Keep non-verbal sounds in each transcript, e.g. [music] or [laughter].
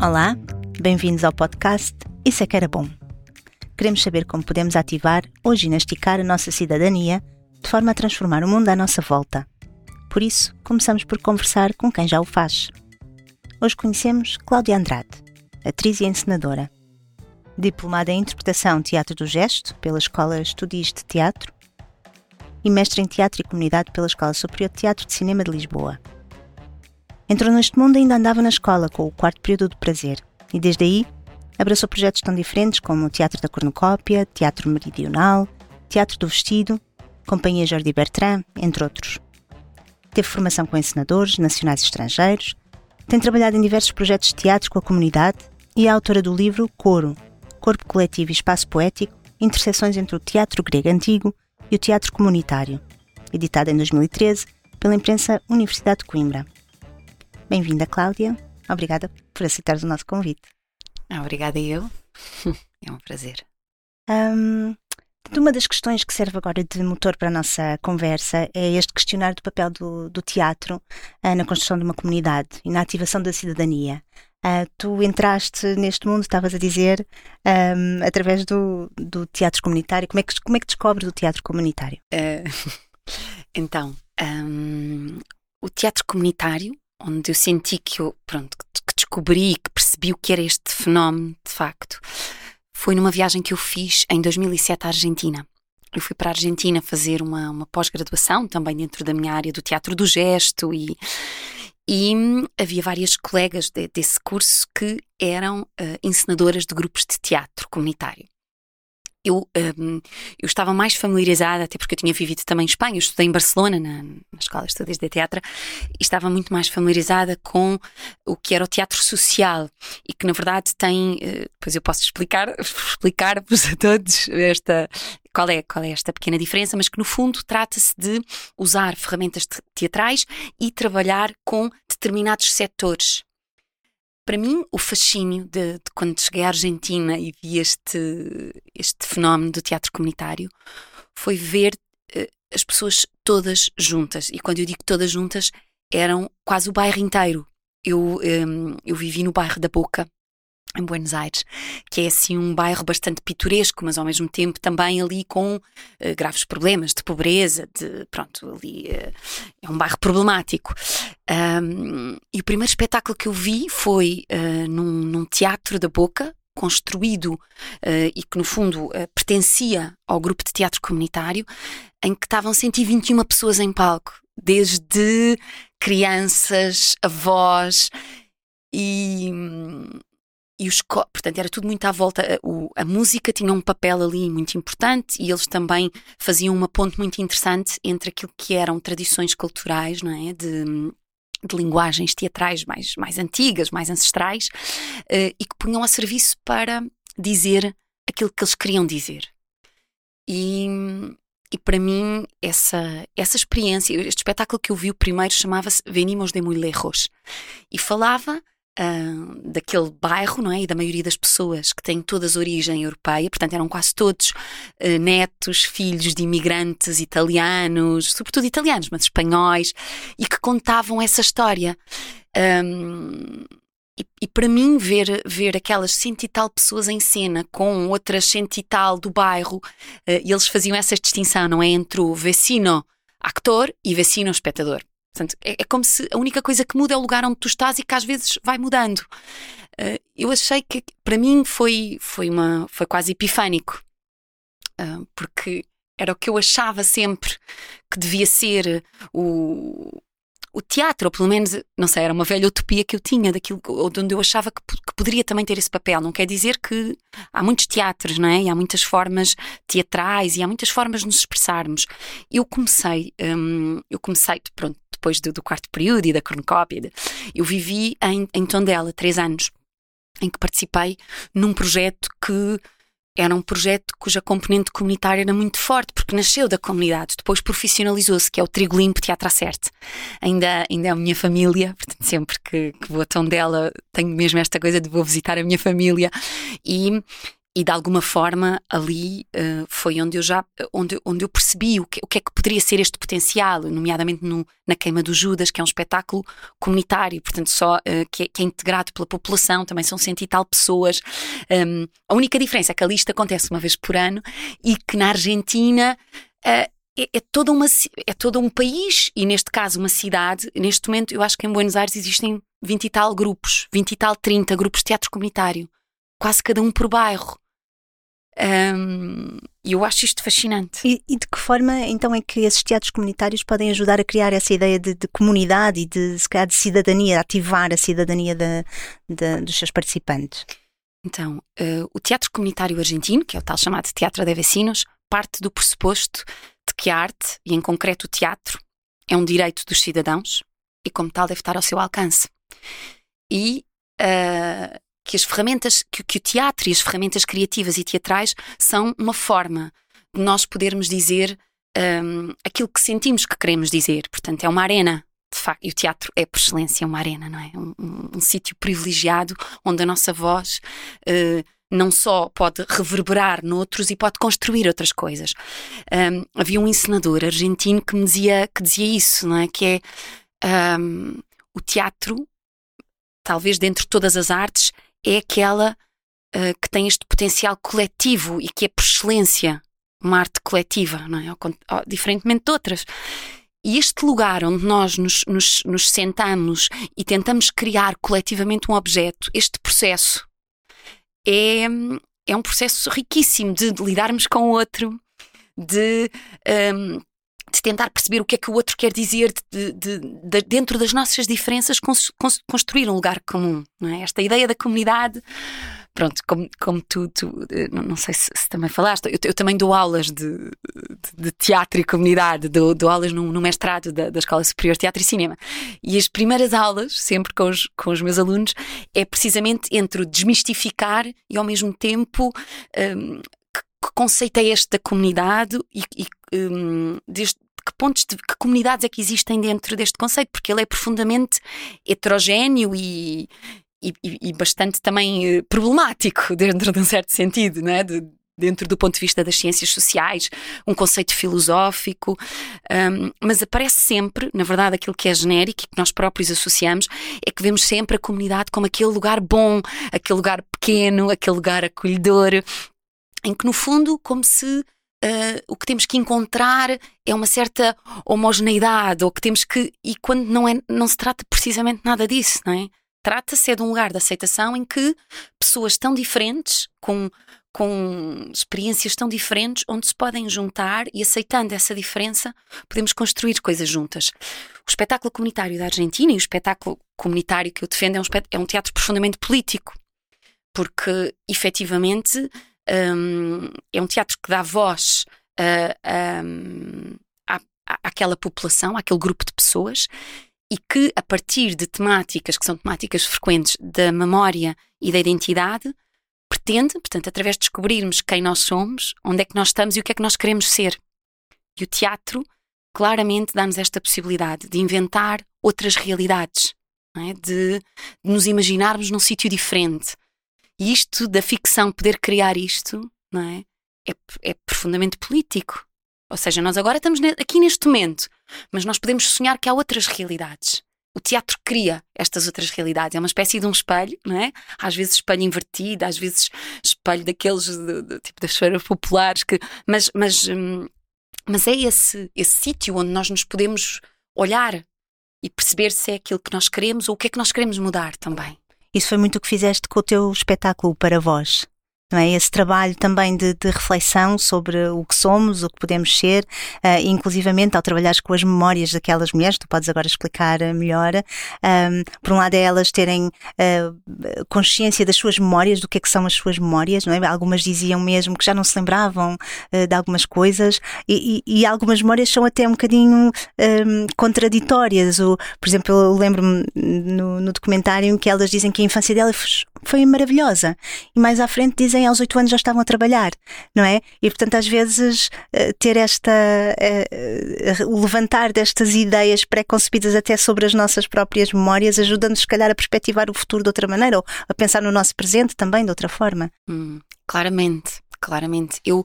Olá, bem-vindos ao podcast Isso é que era bom. Queremos saber como podemos ativar ou ginasticar a nossa cidadania de forma a transformar o mundo à nossa volta. Por isso, começamos por conversar com quem já o faz. Hoje conhecemos Cláudia Andrade, atriz e encenadora. Diplomada em Interpretação Teatro do Gesto pela Escola Estudis de Teatro e mestre em Teatro e Comunidade pela Escola Superior de Teatro de Cinema de Lisboa. Entrou neste mundo e ainda andava na escola com o quarto período do prazer, e desde aí abraçou projetos tão diferentes como o Teatro da Cornucópia, Teatro Meridional, Teatro do Vestido, Companhia Jordi Bertrand, entre outros. Teve formação com encenadores nacionais e estrangeiros, tem trabalhado em diversos projetos de teatro com a comunidade e é autora do livro Coro, Corpo Coletivo e Espaço Poético, Interseções entre o Teatro Grego Antigo e o Teatro Comunitário, editado em 2013 pela imprensa Universidade de Coimbra. Bem-vinda, Cláudia. Obrigada por aceitar o nosso convite. Ah, obrigada eu. [laughs] É um prazer. Um, uma das questões que serve agora de motor para a nossa conversa é este questionário do papel do, do teatro uh, na construção de uma comunidade e na ativação da cidadania. Uh, tu entraste neste mundo, estavas a dizer, um, através do, do teatro comunitário. Como é, que, como é que descobres o teatro comunitário? Uh, [laughs] então, um, o teatro comunitário onde eu senti que eu, pronto, que descobri, que percebi o que era este fenómeno de facto, foi numa viagem que eu fiz em 2007 à Argentina. Eu fui para a Argentina fazer uma, uma pós-graduação, também dentro da minha área do teatro do gesto, e, e havia várias colegas de, desse curso que eram uh, encenadoras de grupos de teatro comunitário eu, um, eu estava mais familiarizada, até porque eu tinha vivido também em Espanha, eu estudei em Barcelona, na, na Escola de Estudos de Teatro, e estava muito mais familiarizada com o que era o teatro social e que, na verdade, tem. Uh, depois eu posso explicar, [laughs] explicar-vos a todos esta. Qual é, qual é esta pequena diferença, mas que no fundo trata-se de usar ferramentas teatrais e trabalhar com determinados setores para mim, o fascínio de, de, quando cheguei à Argentina e vi este, este fenómeno do teatro comunitário foi ver uh, as pessoas todas juntas. E quando eu digo todas juntas, eram quase o bairro inteiro. Eu, um, ehm, eu vivi no bairro da Boca, em Buenos Aires, que é assim um bairro bastante pitoresco, mas ao mesmo tempo também ali com uh, graves problemas de pobreza, de pronto, ali uh, é um bairro problemático. Um, e o primeiro espetáculo que eu vi foi uh, num, num, teatro da Boca, construído e que no fundo pertencia ao grupo de teatro comunitário, em que estavam 121 pessoas em palco, desde crianças, avós e e os portanto era tudo muito à volta o, a música tinha um papel ali muito importante e eles também faziam uma ponte muito interessante entre aquilo que eram tradições culturais não é? De, de linguagens teatrais mais mais antigas mais ancestrais uh, e que punham a serviço para dizer aquilo que eles queriam dizer. E e para mim, essa, essa experiência, este espetáculo que eu vi o primeiro chamava-se Venimos de Muy Lejos. E falava uh, daquele bairro, não é? E da maioria das pessoas que têm todas origem europeia, portanto eram quase todos uh, netos, filhos de imigrantes italianos, sobretudo italianos, mas espanhóis, e que contavam essa história. Um, e, e, para mim, ver, ver aquelas cento e tal pessoas em cena com outras cento e tal do bairro, uh, eles faziam essa distinção, não é? Entre o vecino actor e vecino espectador. Portanto, é, é, como se a única coisa que muda é o lugar onde tu estás e que às vezes vai mudando. Uh, eu achei que para mim foi, foi, uma, foi quase epifânico, uh, porque era o que eu achava sempre que devia ser o, o teatro, ou pelo menos, não sei, era uma velha utopia que eu tinha daquilo onde eu achava que, que, poderia também ter esse papel. Não quer dizer que há muitos teatros, não é? E há muitas formas teatrais e há muitas formas de nos expressarmos. Eu comecei, hum, eu comecei, pronto, depois do, do, quarto período e da cornucópia, eu vivi em, em Tondela, três anos, em que participei num projeto que era um projeto cuja componente comunitária era muito forte, porque nasceu da comunidade, depois profissionalizou-se, que é o Trigo Limpo Teatro Acerte. Ainda, ainda é a minha família, [laughs] portanto, sempre que, que vou a Tondela tenho mesmo esta coisa de vou visitar a minha família. E, e de alguma forma ali uh, foi onde eu já onde, onde eu percebi o que, o que é que poderia ser este potencial, nomeadamente no, na Queima do Judas, que é um espetáculo comunitário, portanto só uh, que, é, que, é, integrado pela população, também são cento e tal pessoas. Um, a única diferença é que a lista acontece uma vez por ano e que na Argentina uh, é, é, toda uma, é todo um país e, neste caso, uma cidade. Neste momento, eu acho que em Buenos Aires existem 20 e tal grupos, 20 e tal, 30 grupos de teatro comunitário, quase cada um por bairro. E eu acho isto fascinante. E, e, de que forma então é que esses teatros comunitários podem ajudar a criar essa ideia de, de comunidade e de, se calhar, de cidadania, ativar a cidadania dos seus participantes? Então, uh, o teatro comunitário argentino, que é o tal chamado Teatro de Vecinos, parte do pressuposto de que a arte, e em concreto o teatro, é um direito dos cidadãos e, como tal, deve estar ao seu alcance. E uh, que as ferramentas, que, que o teatro e as ferramentas criativas e teatrais são uma forma de nós podermos dizer um, aquilo que sentimos que queremos dizer. Portanto, é uma arena, de facto, e o teatro é por excelência uma arena, não é? Um, um, um sítio privilegiado onde a nossa voz uh, não só pode reverberar noutros e pode construir outras coisas. Um, havia um encenador argentino que me dizia, que dizia isso, não é? Que é um, o teatro, talvez dentre todas as artes, é aquela uh, que tem este potencial coletivo e que é por excelência uma arte coletiva, não é? Diferentemente de outras. E este lugar onde nós nos, nos, nos, sentamos e tentamos criar coletivamente um objeto, este processo é, é um processo riquíssimo de, de lidarmos com o outro, de um, de tentar perceber o que é que o outro quer dizer, de, de, de dentro das nossas diferenças, cons, cons, construir um lugar comum. É? Esta ideia da comunidade. Pronto, como, como tu, tu eh, não, sei se, se, também falaste, eu, eu, também dou aulas de, de, teatro e comunidade, dou, dou aulas no, no mestrado da, da, Escola Superior de Teatro e Cinema. E as primeiras aulas, sempre com os, com os meus alunos, é precisamente entre desmistificar e ao mesmo tempo um, que conceito é este da comunidade e, e um, que pontos de que comunidades é que existem dentro deste conceito, porque ele é profundamente heterogéneo e, e, e bastante também eh, problemático [laughs] dentro de um certo sentido, não é? De, dentro do ponto de vista das ciências sociais, um conceito filosófico, um, mas aparece sempre, na verdade, aquilo que é genérico e que nós próprios associamos, é que vemos sempre a comunidade como aquele lugar bom, aquele lugar pequeno, aquele lugar acolhedor, em que, no fundo, como se Uh, o que temos que encontrar é uma certa homogeneidade, ou que temos que. E quando não, é, não se trata precisamente nada disso, não é? Trata-se é de um lugar de aceitação em que pessoas tão diferentes, com, com experiências tão diferentes, onde se podem juntar e aceitando essa diferença, podemos construir coisas juntas. O espetáculo comunitário da Argentina e o espetáculo comunitário que eu defendo é um, é um teatro profundamente político, porque efetivamente um, é um teatro que dá voz a, um, à, àquela população, àquele grupo de pessoas e que, a partir de temáticas que são temáticas frequentes da memória e da identidade, pretende, portanto, através de descobrirmos quem nós somos, onde é que nós estamos e o que é que nós queremos ser. E o teatro claramente dá-nos esta possibilidade de inventar outras realidades, é? de, de nos imaginarmos num sítio diferente, e isto da ficção, poder criar isto, não é? É, é profundamente político. Ou seja, nós agora estamos aqui neste momento, mas nós podemos sonhar que há outras realidades. O teatro cria estas outras realidades. É uma espécie de um espelho, não é? Às vezes espelho invertido, às vezes espelho daqueles tipo das feiras populares, que, mas, mas, hum, mas é esse, esse sítio onde nós nos podemos olhar e perceber se é aquilo que nós queremos ou o que é que nós queremos mudar também. Isso foi muito o que fizeste com o teu espetáculo para vós é? Esse trabalho também de, de, reflexão sobre o que somos, o que podemos ser, uh, inclusivamente ao trabalhares com as memórias daquelas mulheres, tu podes agora explicar melhor. Um, por um lado é elas terem uh, consciência das suas memórias, do que é que são as suas memórias, não é? Algumas diziam mesmo que já não se lembravam uh, de algumas coisas e, e, e, algumas memórias são até um bocadinho um, contraditórias. O, por exemplo, eu lembro-me no, no documentário que elas dizem que a infância delas foi maravilhosa e mais à frente dizem aos oito anos já estavam a trabalhar, não é? E portanto, às vezes, eh, ter esta. o levantar destas ideias pré-concebidas até sobre as nossas próprias memórias ajuda-nos, se calhar, a perspectivar o futuro de outra maneira ou a pensar no nosso presente também de outra forma. Hum, claramente, claramente. Eu,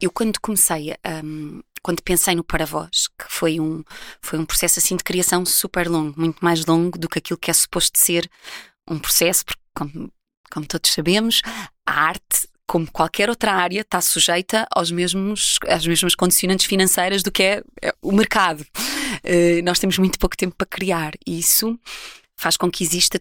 eu quando comecei a. Um quando pensei no Paravós, que foi um, foi um processo assim de criação super longo, muito mais longo do que aquilo que é suposto ser um processo, porque, como, como todos sabemos, a arte como qualquer outra área, está sujeita aos mesmos, às mesmas condicionantes financeiras do que é, é o mercado. Uh, nós temos muito pouco tempo para criar e isso faz com que exista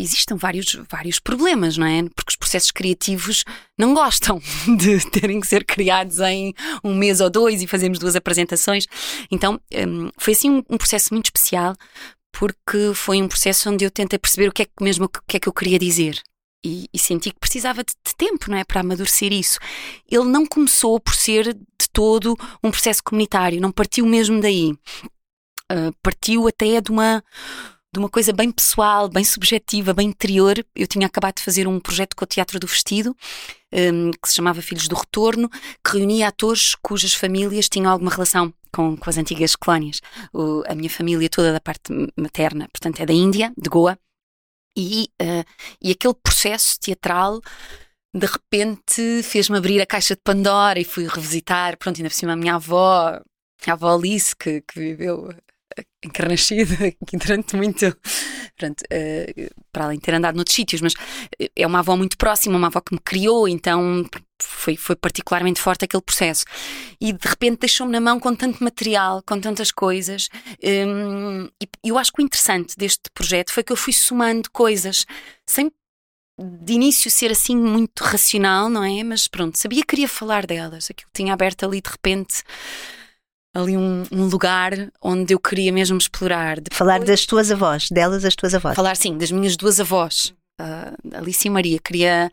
existam vários, vários problemas, não é? Porque os processos criativos não gostam [laughs] de terem que ser criados em um mês ou dois e fazemos duas apresentações. Então um, foi assim um, um, processo muito especial porque foi um processo onde eu tentei perceber o que é que mesmo o que é que eu queria dizer. E, e senti que precisava de, de, tempo, não é, para amadurecer isso. Ele não começou por ser de todo um processo comunitário, não partiu mesmo daí. Uh, partiu até de uma de uma coisa bem pessoal, bem subjetiva, bem interior. Eu tinha acabado de fazer um projeto com o Teatro do Vestido, um, que se chamava Filhos do Retorno, que reunia atores cujas famílias tinham alguma relação com, com as antigas colónias. O, a minha família toda da parte materna, portanto, é da Índia, de Goa, e, uh, e aquele processo teatral de repente fez-me abrir a caixa de Pandora e fui revisitar, pronto, ainda por cima a minha avó, a avó Alice, que, que viveu encarnascida durante muito. Pronto, uh, para além de ter andado noutros sítios, mas é uma avó muito próxima, uma avó que me criou, então foi, foi particularmente forte aquele processo. E de repente deixou-me na mão com tanto material, com tantas coisas. Um, e eu acho que o interessante deste projeto foi que eu fui somando coisas, sem de início ser assim muito racional, não é? Mas pronto, sabia que queria falar delas, aquilo tinha aberto ali de repente ali um, um, lugar onde eu queria mesmo explorar. Depois, falar das tuas avós, delas as tuas avós. Falar, sim, das minhas duas avós, uh, Alice e Maria. Queria.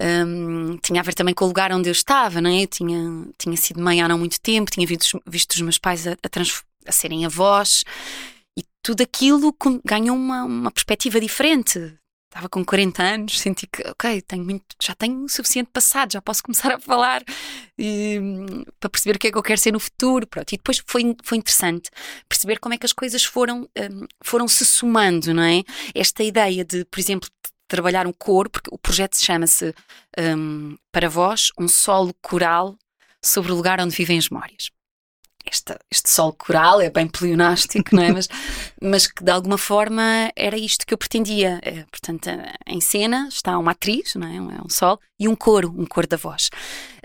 Um, tinha a ver também com o lugar onde eu estava, não é? Eu tinha, tinha sido mãe há não muito tempo, tinha visto, visto os meus pais a, a, a serem avós e tudo aquilo ganhou uma, uma perspectiva diferente estava com 40 anos, senti que, ok, tenho muito, já tenho o suficiente passado, já posso começar a falar e, para perceber o que é que eu quero ser no futuro. Pronto. E depois foi, foi interessante perceber como é que as coisas foram, um, foram se somando, não é? Esta ideia de, por exemplo, trabalhar um coro, porque o projeto se chama-se um, Para Vós, um solo coral sobre o lugar onde vivem as memórias este, este sol coral é bem pleonástico, não é? mas, [laughs] mas que de alguma forma era isto que eu pretendia. É, portanto, em cena está uma atriz, não é? é um sol, e um coro, um coro da voz.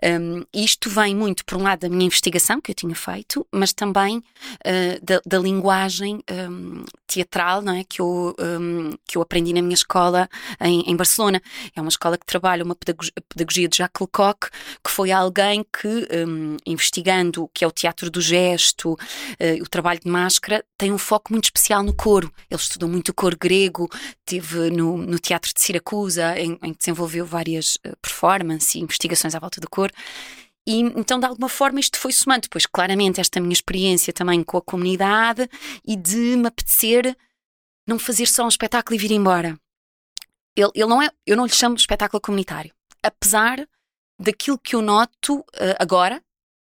Um, isto vem muito, por um lado, da minha investigação que eu tinha feito, mas também uh, da, da, linguagem um, teatral não é? que, eu, um, que eu aprendi na minha escola em, em, Barcelona. É uma escola que trabalha uma pedagogia, pedagogia de Jacques Lecoq, que foi alguém que, investigando o que é o teatro do gesto, uh, o trabalho de máscara, tem um foco muito especial no coro. Ele estudou muito o coro grego, teve no, no Teatro de Siracusa, em, que desenvolveu várias uh, performances e investigações à volta do coro. E então, de alguma forma, isto foi somando. Depois, claramente, esta minha experiência também com a comunidade e de me apetecer não fazer só um espetáculo e vir embora. Ele, ele não é, eu não lhe chamo de espetáculo comunitário. Apesar daquilo que eu noto uh, agora,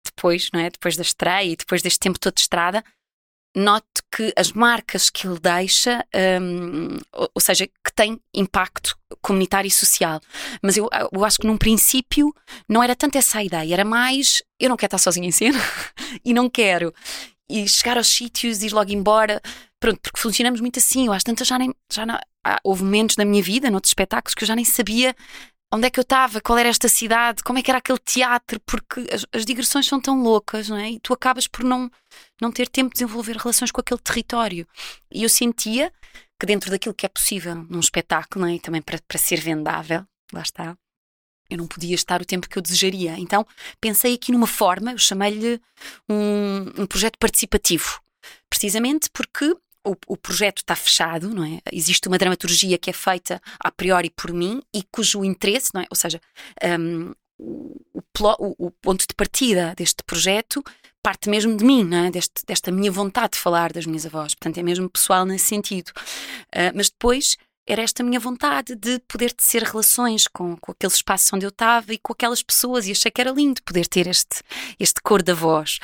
depois, não é? depois da estreia e depois deste tempo todo de estrada, note que as marcas que ele deixa, um, ou, seja, que tem impacto comunitário e social. Mas eu, eu acho que num princípio não era tanto essa a ideia, era mais eu não quero estar sozinha em cena [laughs] e não quero. E chegar aos sítios, ir logo embora. Pronto, porque funcionamos muito assim. Eu acho tanto já nem. Já não, houve momentos na minha vida, noutros espetáculos, que eu já nem sabia onde é que eu estava, qual era esta cidade, como é que era aquele teatro, porque as, as, digressões são tão loucas, não é? E tu acabas por não, não ter tempo de desenvolver relações com aquele território. E eu sentia que dentro daquilo que é possível num espetáculo, não é? E também para, para ser vendável, lá está, eu não podia estar o tempo que eu desejaria. Então pensei aqui numa forma, eu chamei-lhe um, um projeto participativo. Precisamente porque o, o, projeto está fechado, não é? Existe uma dramaturgia que é feita a priori por mim e cujo interesse, não é? Ou seja, um, o, o, o, ponto de partida deste projeto parte mesmo de mim, não é? Deste, desta minha vontade de falar das minhas avós. Portanto, é mesmo pessoal nesse sentido. Uh, mas depois era esta minha vontade de poder tecer relações com, com aquele espaço onde eu estava e com aquelas pessoas, e achei que era lindo poder ter este, este cor da voz.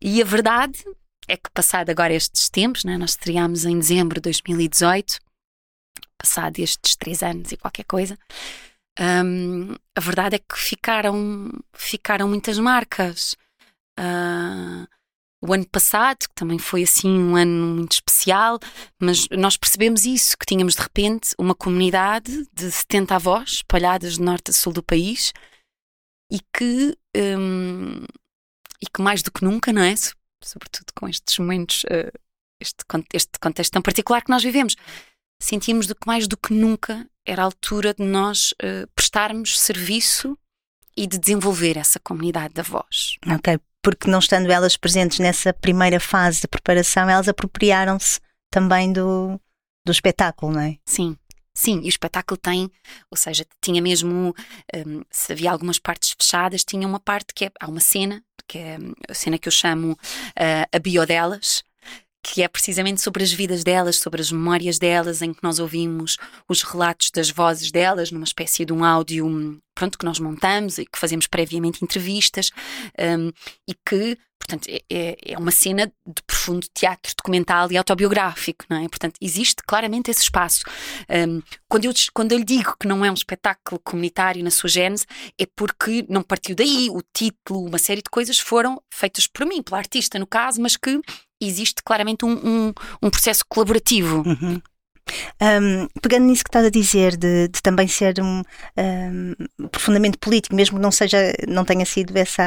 E a verdade é que, passado agora estes tempos, né, nós estreámos em dezembro de 2018, passado estes três anos e qualquer coisa, um, a verdade é que ficaram, ficaram muitas marcas. Uh, o ano passado, que também foi assim um ano muito especial, mas nós percebemos isso, que tínhamos de repente uma comunidade de 70 avós espalhadas de norte a sul do país e que, um, e que mais do que nunca, não é? Sobretudo com estes momentos, uh, este, este contexto tão particular que nós vivemos, sentimos do que mais do que nunca era a altura de nós uh, prestarmos serviço e de desenvolver essa comunidade de avós. Ok, porque não estando elas presentes nessa primeira fase de preparação, elas apropriaram-se também do, do espetáculo, não é? Sim. Sim, e o espetáculo tem, ou seja, tinha mesmo, um, se havia algumas partes fechadas, tinha uma parte que é, há uma cena, que é a cena que eu chamo uh, a bio delas, que é precisamente sobre as vidas delas, sobre as memórias delas, em que nós ouvimos os relatos das vozes delas, numa espécie de um áudio, pronto, que nós montamos e que fazemos previamente entrevistas, um, e que, portanto, é, é, é uma cena de profundo teatro documental e autobiográfico, não é? Portanto, existe claramente esse espaço. Um, quando, eu, quando eu lhe digo que não é um espetáculo comunitário na sua gênese, é porque não partiu daí. O título, uma série de coisas foram feitas por mim, pela artista, no caso, mas que existe claramente um, um, um processo colaborativo. Uhum. Um, pegando nisso que estás a dizer, de, de também ser um, um, profundamente político, mesmo que não seja, não tenha sido essa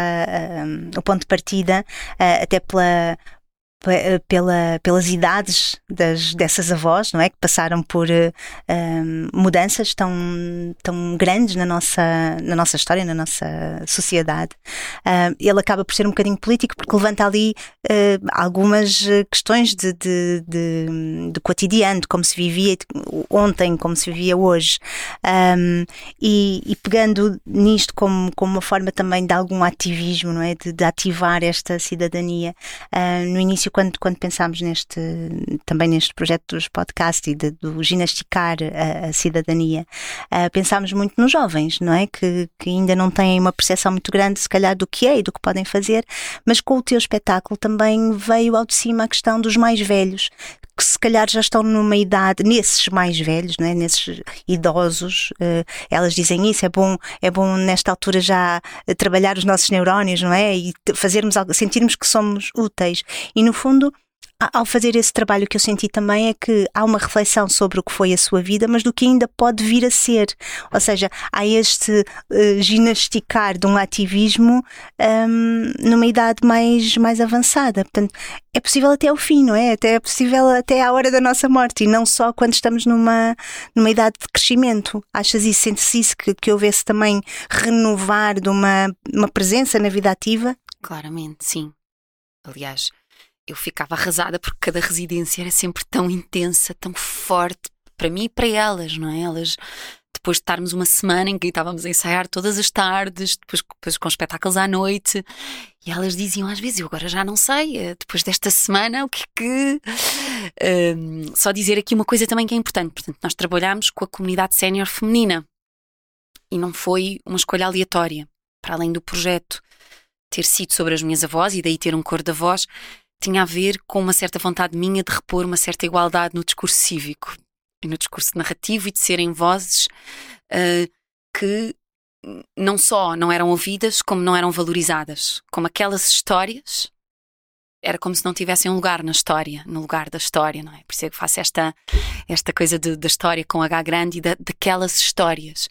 o ponto de partida, uh, até pela pela, pelas idades das, dessas avós, não é? Que passaram por uh, mudanças tão, tão grandes na nossa, na nossa história, na nossa sociedade. Uh, ele acaba por ser um bocadinho político porque levanta ali uh, algumas questões de, de, de, de, cotidiano, de como se vivia ontem, como se vivia hoje. Um, e, e, pegando nisto como, como uma forma também de algum ativismo, não é? De, de ativar esta cidadania. no início quando, quando pensámos neste, também neste projeto dos podcasts e de, do ginasticar a, a cidadania, uh, pensámos muito nos jovens, não é? Que, que ainda não têm uma percepção muito grande, se calhar, do que é e do que podem fazer, mas com o teu espetáculo também veio ao de cima a questão dos mais velhos, que se calhar já estão numa idade, nesses mais velhos, não é? nesses idosos, uh, elas dizem isso, é bom, é bom nesta altura já trabalhar os nossos neurónios, não é? E fazermos algo, sentirmos que somos úteis. E no fundo, ao fazer esse trabalho, o que eu senti também é que há uma reflexão sobre o que foi a sua vida, mas do que ainda pode vir a ser. Ou seja, há este uh, ginasticar de um ativismo um, numa idade mais, mais avançada. Portanto, é possível até ao fim, não é? Até é possível até à hora da nossa morte e não só quando estamos numa, numa idade de crescimento. Achas isso? Sentes isso? Que, que houvesse também renovar de uma, uma presença na vida ativa? Claramente, sim. Aliás, eu ficava arrasada porque cada residência era sempre tão intensa, tão forte para mim e para elas, não é? Elas depois de estarmos uma semana em que estávamos a ensaiar todas as tardes, depois, depois, com espetáculos à noite, e elas diziam às vezes: Eu agora já não sei, eh, depois desta semana, o que é que. Um, só dizer aqui uma coisa também que é importante: portanto, nós trabalhamos com a comunidade sénior feminina e não foi uma escolha aleatória, para além do projeto ter sido sobre as minhas avós e daí ter um cor da voz tinha a ver com uma certa vontade minha de repor uma certa igualdade no discurso cívico e no discurso narrativo e de serem vozes uh, que não só não eram ouvidas, como não eram valorizadas. Como aquelas histórias era como se não tivessem um lugar na história, no lugar da história, não é? Por isso é que faço esta, esta coisa de, da história com H grande e da, daquelas histórias.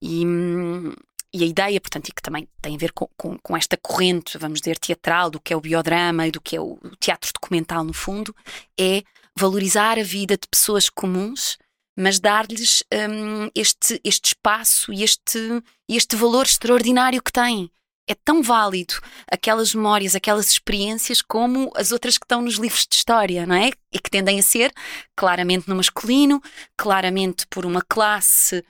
E, hum, e a ideia, portanto, e que também tem a ver com, com, com, esta corrente, vamos dizer, teatral, do que é o biodrama e do que é o, teatro documental, no fundo, é valorizar a vida de pessoas comuns, mas dar-lhes um, este, este espaço e este, este valor extraordinário que têm é tão válido aquelas memórias, aquelas experiências, como as outras que estão nos livros de história, não é? E que tendem a ser claramente no masculino, claramente por uma classe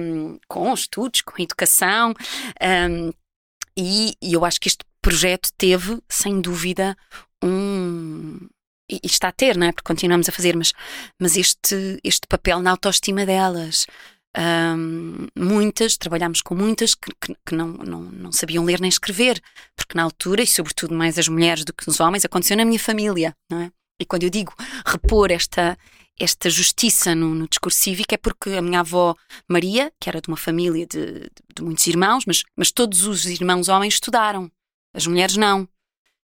um, com estudos, com educação. Um, e, e eu acho que este projeto teve, sem dúvida, um. e, está a ter, não é? Porque continuamos a fazer, mas, mas este, este papel na autoestima delas. Um, muitas, trabalhámos com muitas que, que, que, não, não, não sabiam ler nem escrever, porque na altura, e sobretudo mais as mulheres do que os homens, aconteceu na minha família, não é? E quando eu digo repor esta, esta justiça no, no, discurso cívico é porque a minha avó Maria, que era de uma família de, de, de, muitos irmãos, mas, mas todos os irmãos homens estudaram, as mulheres não.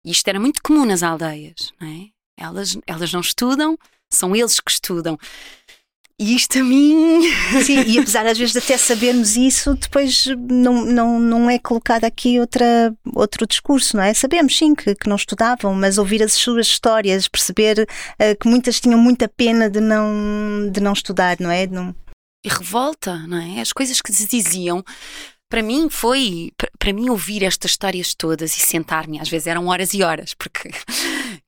E isto era muito comum nas aldeias, não é? Elas, elas não estudam, são eles que estudam. E isto a mim. [laughs] Sim, e apesar às vezes de até sabermos isso, depois não, não, não é colocado aqui outra, outro discurso, não é? Sabemos sim que, que não estudavam, mas ouvir as suas histórias, perceber uh, que muitas tinham muita pena de não, de não estudar, não é? Não... E revolta, não é? As coisas que se diziam para mim foi, para mim ouvir estas histórias todas e sentar-me, às vezes eram horas e horas, porque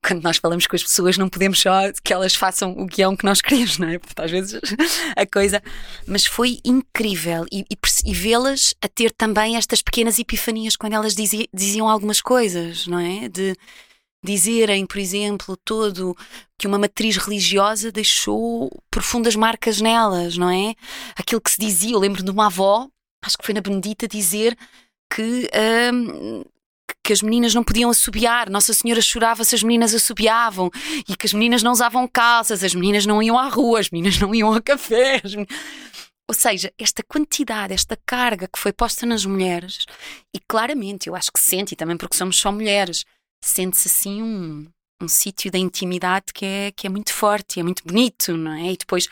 quando nós falamos com as pessoas não podemos só que elas façam o guião que nós queremos, não é? Porque às vezes [laughs] a coisa. Mas foi incrível e, e, e vê-las a ter também estas pequenas epifanias quando elas dizia, diziam algumas coisas, não é? De dizerem, por exemplo, todo que uma matriz religiosa deixou profundas marcas nelas, não é? Aquilo que se dizia, eu lembro de uma avó acho que foi na Benedita, dizer que, hum, que as meninas não podiam assobiar. Nossa Senhora chorava se as meninas assobiavam e que as meninas não usavam calças, as meninas não iam à rua, as meninas não iam a café. Ou seja, esta quantidade, esta carga que foi posta nas mulheres, e claramente eu acho que sente, e também porque somos só mulheres, sente-se assim um, um sítio da intimidade que é, que é muito forte, é muito bonito, não é? E depois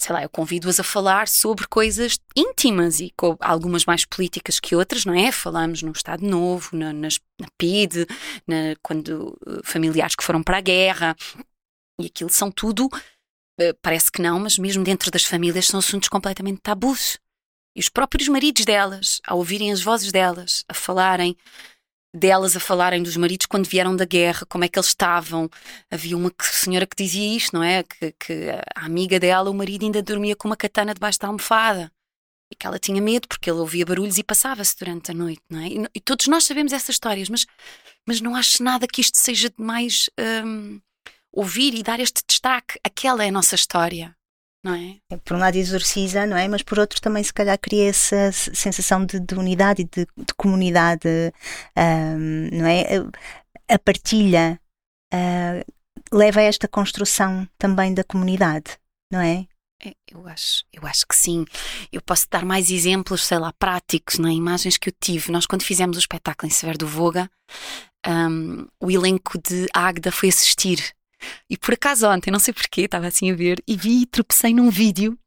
sei lá, eu convido-as a falar sobre coisas íntimas e com algumas mais políticas que outras, não é? Falamos no Estado Novo, na, nas, na PID, na, quando uh, familiares que foram para a guerra, e aquilo são tudo, uh, parece que não, mas mesmo dentro das famílias são assuntos completamente tabus. E os próprios maridos delas, ao ouvirem as vozes delas, a falarem delas a falarem dos maridos quando vieram da guerra, como é que eles estavam. Havia uma senhora que dizia isto, não é? Que, que a amiga dela, o marido ainda dormia com uma katana debaixo da almofada. E que ela tinha medo porque ele ouvia barulhos e passava-se durante a noite, não é? E, e, todos nós sabemos essas histórias, mas, mas não acho nada que isto seja demais um, ouvir e dar este destaque. Aquela é a nossa história não é? Por um lado exorciza, não é? Mas por outro também se calhar cria essa sensação de, de unidade e de, de comunidade, um, não é? A partilha uh, leva a esta construção também da comunidade, não é? é? Eu acho, eu acho que sim. Eu posso dar mais exemplos, sei lá, práticos, é? imagens que eu tive. Nós, quando fizemos o espetáculo em Severo do Voga, um, o elenco de Águeda foi assistir e por acaso ontem, não sei porquê, estava assim a ver e vi e tropecei num vídeo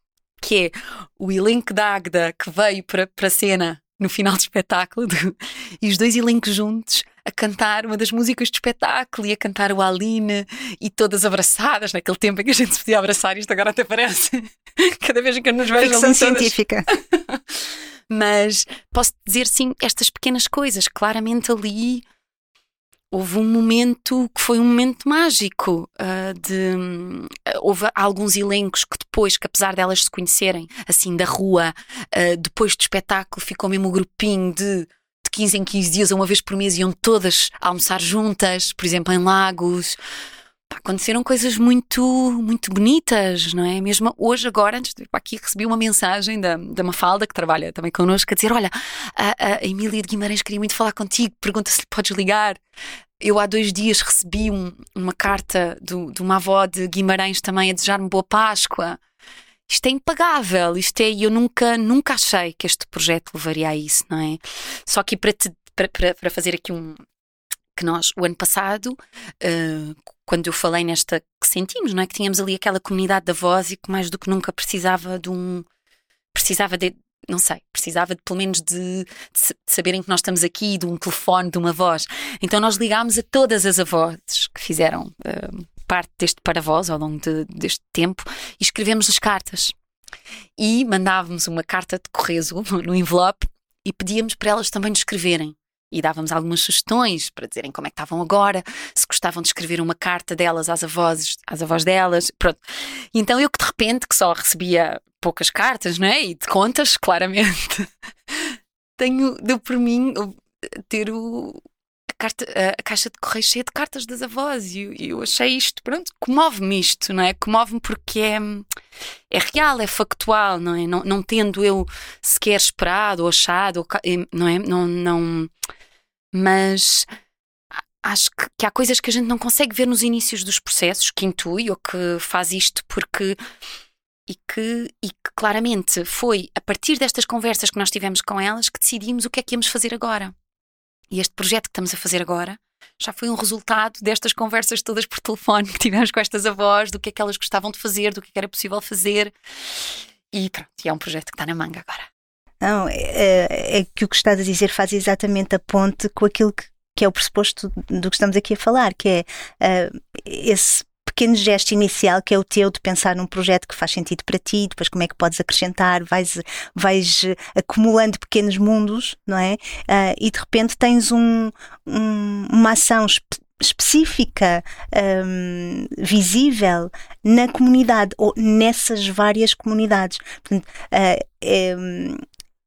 que é o elenco da Agda que veio para, a cena no final do espetáculo do, e os dois elencos juntos a cantar uma das músicas do espetáculo e a cantar o Aline e todas abraçadas naquele tempo em que a gente se podia abraçar. Isto agora até parece [laughs] cada vez que eu nos vejo. Ficção científica. [laughs] Mas posso dizer sim, estas pequenas coisas, claramente ali houve um momento que foi um momento mágico uh, de uh, houve alguns elencos que depois que apesar delas se conhecerem assim da rua uh, depois do espetáculo ficou mesmo um grupinho de de 15 em 15 dias, uma vez por mês, iam todas almoçar juntas, por exemplo, em Lagos. Aconteceram coisas muito, muito bonitas, não é? Mesmo hoje, agora, antes de ir para aqui, recebi uma mensagem da, da Mafalda, que trabalha também connosco, a dizer: Olha, a, a Emília de Guimarães queria muito falar contigo, pergunta se lhe podes ligar. Eu há dois dias recebi um, uma carta do, de uma avó de Guimarães também a desejar-me boa Páscoa. Isto é impagável, isto é, eu nunca, nunca achei que este projeto levaria a isso, não é? Só que para, te, para, para fazer aqui um, que nós, o ano passado, uh, quando eu falei nesta que sentimos, não é? Que tínhamos ali aquela comunidade da voz e que mais do que nunca precisava de um. precisava de, não sei, precisava de, pelo menos de, de, saberem que nós estamos aqui, de um telefone, de uma voz. Então nós ligámos a todas as avós que fizeram uh, parte deste para-voz ao longo de, deste tempo e escrevemos as cartas. E mandávamos uma carta de correio [laughs] no envelope e pedíamos para elas também nos escreverem. E dávamos algumas sugestões para dizerem como é que estavam agora, se gostavam de escrever uma carta delas às avós, às avós delas, pronto. E então eu que de repente, que só recebia poucas cartas, não é? E de contas, [laughs] claramente. Tenho, deu por mim ter o, carta, a caixa de correio cheia de cartas das avós e, eu achei isto, pronto, comove-me isto, não é? Comove-me porque é, é real, é factual, não é? Não, não tendo eu sequer esperado ou achado, ou, não é? Não, não, mas acho que, que, há coisas que a gente não consegue ver nos inícios dos processos, que intui ou que faz isto porque. E que, e que claramente foi a partir destas conversas que nós tivemos com elas que decidimos o que é que íamos fazer agora. E este projeto que estamos a fazer agora já foi um resultado destas conversas todas por telefone que tivemos com estas avós, do que é que elas gostavam de fazer, do que, é que era possível fazer. E pronto, e é um projeto que está na manga agora. Não, é, é, é que o que estás a dizer faz exatamente a ponte com aquilo que que é o pressuposto do que estamos aqui a falar, que é uh, esse pequeno gesto inicial que é o teu de pensar num projeto que faz sentido para ti, depois como é que podes acrescentar, vais, vais acumulando pequenos mundos, não é? Uh, e de repente tens um, um, uma ação específica, um, visível na comunidade ou nessas várias comunidades. Portanto, uh, é,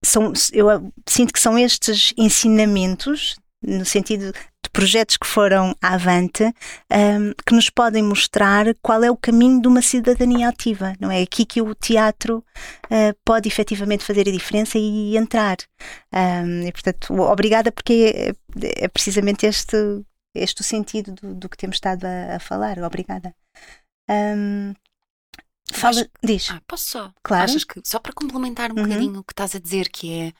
são, eu sinto que são estes ensinamentos no sentido projetos que foram avante, um, que nos podem mostrar qual é o caminho de uma cidadania ativa. Não é aqui que o teatro uh, pode efetivamente fazer a diferença e entrar. Um, e, portanto, obrigada, porque é, é, precisamente este, este o sentido do, do que temos estado a, a falar. Obrigada. Um, fala, Acho, diz. Ah, posso só? Claro. Achas que, só para complementar um uhum. bocadinho o que estás a dizer, que é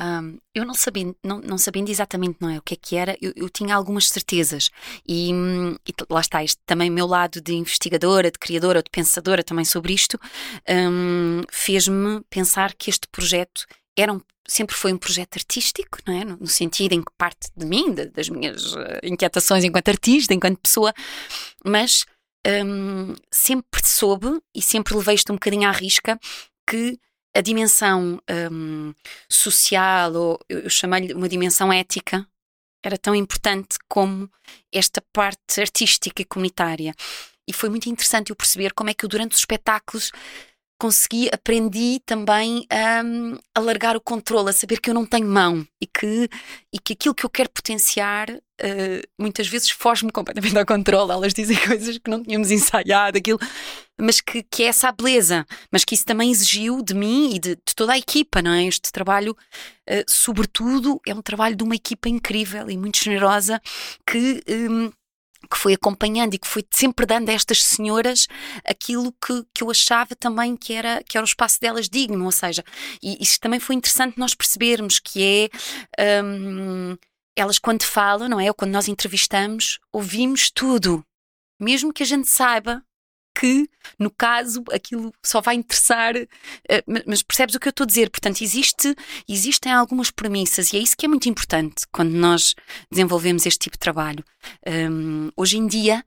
um, eu não sabendo, não, não sabendo exatamente não é, o que é que era, eu, eu tinha algumas certezas. E, e, lá está, este também meu lado de investigadora, de criadora, de pensadora também sobre isto, um, fez-me pensar que este projeto era um, sempre foi um projeto artístico, não é? No, no sentido em que parte de mim, de, das minhas uh, inquietações enquanto artista, enquanto pessoa, mas um, sempre soube e sempre levei isto um bocadinho à risca que a dimensão um, social, ou eu chamei-lhe uma dimensão ética, era tão importante como esta parte artística e comunitária. E foi muito interessante eu perceber como é que eu, durante os espetáculos, consegui, aprendi também um, a largar o controle, a saber que eu não tenho mão e que, e que aquilo que eu quero potenciar uh, muitas vezes foge-me completamente [laughs] ao controle. Elas dizem coisas que não tínhamos ensaiado, aquilo, mas que, que é essa a beleza, mas que isso também exigiu de mim e de, de toda a equipa, não é? Este trabalho, uh, sobretudo, é um trabalho de uma equipa incrível e muito generosa que. Um, que foi acompanhando e que foi sempre dando a estas senhoras aquilo que, que eu achava também que era, que era o espaço delas digno, ou seja, e isso também foi interessante nós percebermos que é um, elas quando falam, não é? Ou quando nós entrevistamos, ouvimos tudo, mesmo que a gente saiba que, no caso, aquilo só vai interessar, eh, mas percebes o que eu estou a dizer? Portanto, existe, existem algumas premissas e é isso que é muito importante quando nós desenvolvemos este tipo de trabalho. Um, hoje em dia,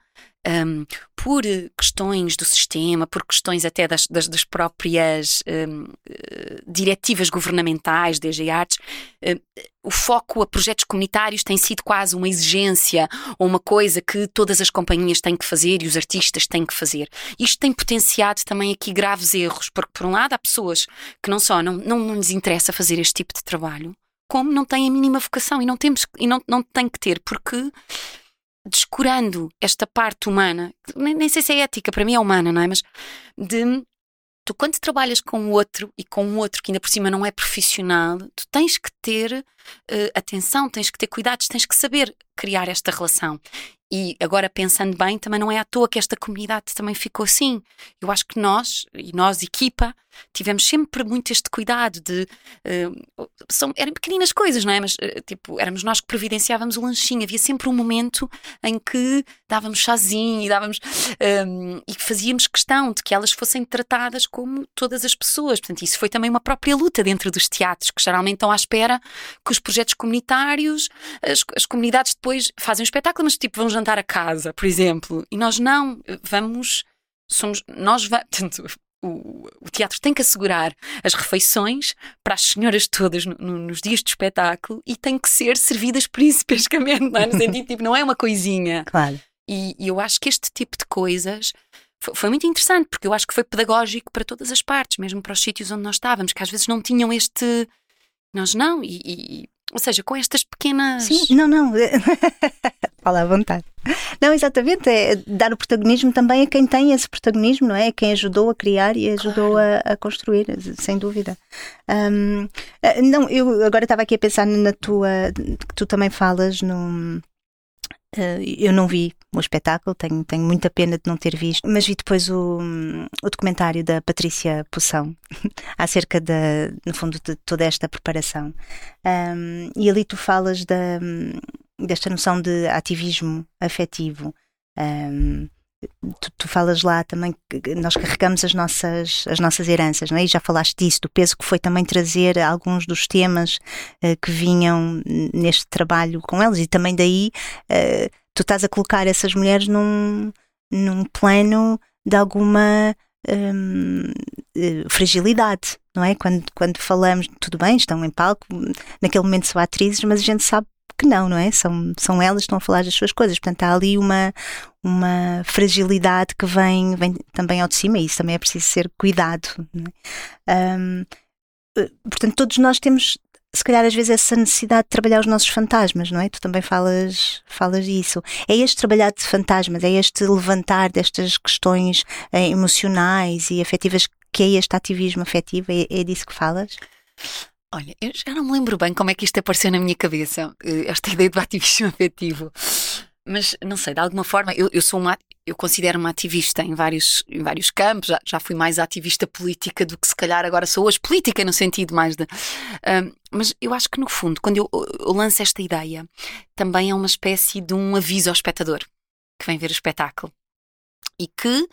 um, por questões do sistema, por questões até das, das, das próprias um, eh, diretivas governamentais, DG Artes, uh, o foco a projetos comunitários tem sido quase uma exigência ou uma coisa que todas as companhias têm que fazer e os artistas têm que fazer. Isto tem potenciado também aqui graves erros, porque, por um lado, há pessoas que não só não, não, não lhes interessa fazer este tipo de trabalho, como não têm a mínima vocação e não temos e não, não tem que ter, porque descurando esta parte humana, nem, nem sei se é ética, para mim é humana, não é? Mas de tu quando trabalhas com o outro e com um outro que ainda por cima não é profissional, tu tens que ter uh, atenção, tens que ter cuidados, tens que saber criar esta relação. E agora pensando bem, também não é à toa que esta comunidade também ficou assim. Eu acho que nós, e nós, equipa, tivemos sempre muito este cuidado de. Uh, são, eram pequeninas coisas, não é? Mas, uh, tipo, éramos nós que providenciávamos o lanchinho. Havia sempre um momento em que dávamos chazinho e dávamos. Ehm, e fazíamos questão de que elas fossem tratadas como todas as pessoas. Portanto, isso foi também uma própria luta dentro dos teatros, que geralmente estão à espera que os projetos comunitários, as, as comunidades depois fazem um espetáculo, mas tipo vão jantar a casa, por exemplo. E nós não, vamos, somos, nós vamos, [laughs] o, o, teatro tem que assegurar as refeições para as senhoras todas no, no, nos dias de espetáculo e tem que ser servidas [laughs] principescamente, não é? No sentido, tipo, não é uma coisinha. Claro. E, e eu acho que este tipo de coisas foi, foi, muito interessante, porque eu acho que foi pedagógico para todas as partes, mesmo para os sítios onde nós estávamos, que às vezes não tinham este. Nós não, e, e ou seja, com estas pequenas. Sim, não, não. [laughs] Fala à vontade. Não, exatamente. É dar o protagonismo também a quem tem esse protagonismo, não é? A quem ajudou a criar e ajudou claro. a, a, construir, sem dúvida. Um, eh, não, eu agora estava aqui a pensar na tua. que tu também falas no eu não vi o espetáculo, tenho, tenho muita pena de não ter visto, mas vi depois o, o documentário da Patrícia Poção [laughs] acerca da, no fundo, de toda esta preparação. Um, e ali tu falas da, desta noção de ativismo afetivo. Um, Tu, tu, falas lá também que nós carregamos as nossas, as nossas heranças, não é? E já falaste disso, do peso que foi também trazer alguns dos temas uh, que vinham neste trabalho com elas, e também daí uh, tu estás a colocar essas mulheres num, num plano de alguma um, uh, fragilidade, não é? Quando, quando falamos, tudo bem, estão em palco, naquele momento são atrizes, mas a gente sabe que não, não é? São, são elas que estão a falar das suas coisas. Portanto, há ali uma, uma fragilidade que vem, vem também ao de cima e isso também é preciso ser cuidado. É? Um, eh, portanto, todos nós temos, se calhar, às vezes, essa necessidade de trabalhar os nossos fantasmas, não é? Tu também falas, falas disso. É este trabalhar de fantasmas, é este levantar destas questões eh, emocionais e afetivas que é este ativismo afetivo, é, é disso que falas? Olha, eu já não me lembro bem como é que isto apareceu na minha cabeça, eh, esta ideia do ativismo [laughs] afetivo. Mas não sei, de alguma forma, eu, eu sou uma, eu considero-me ativista em vários, em vários campos, já, já fui mais ativista política do que se calhar agora sou hoje política, no sentido mais de. Um, mas eu acho que no fundo, quando eu, eu lanço esta ideia, também é uma espécie de um aviso ao espectador que vem ver o espetáculo. E que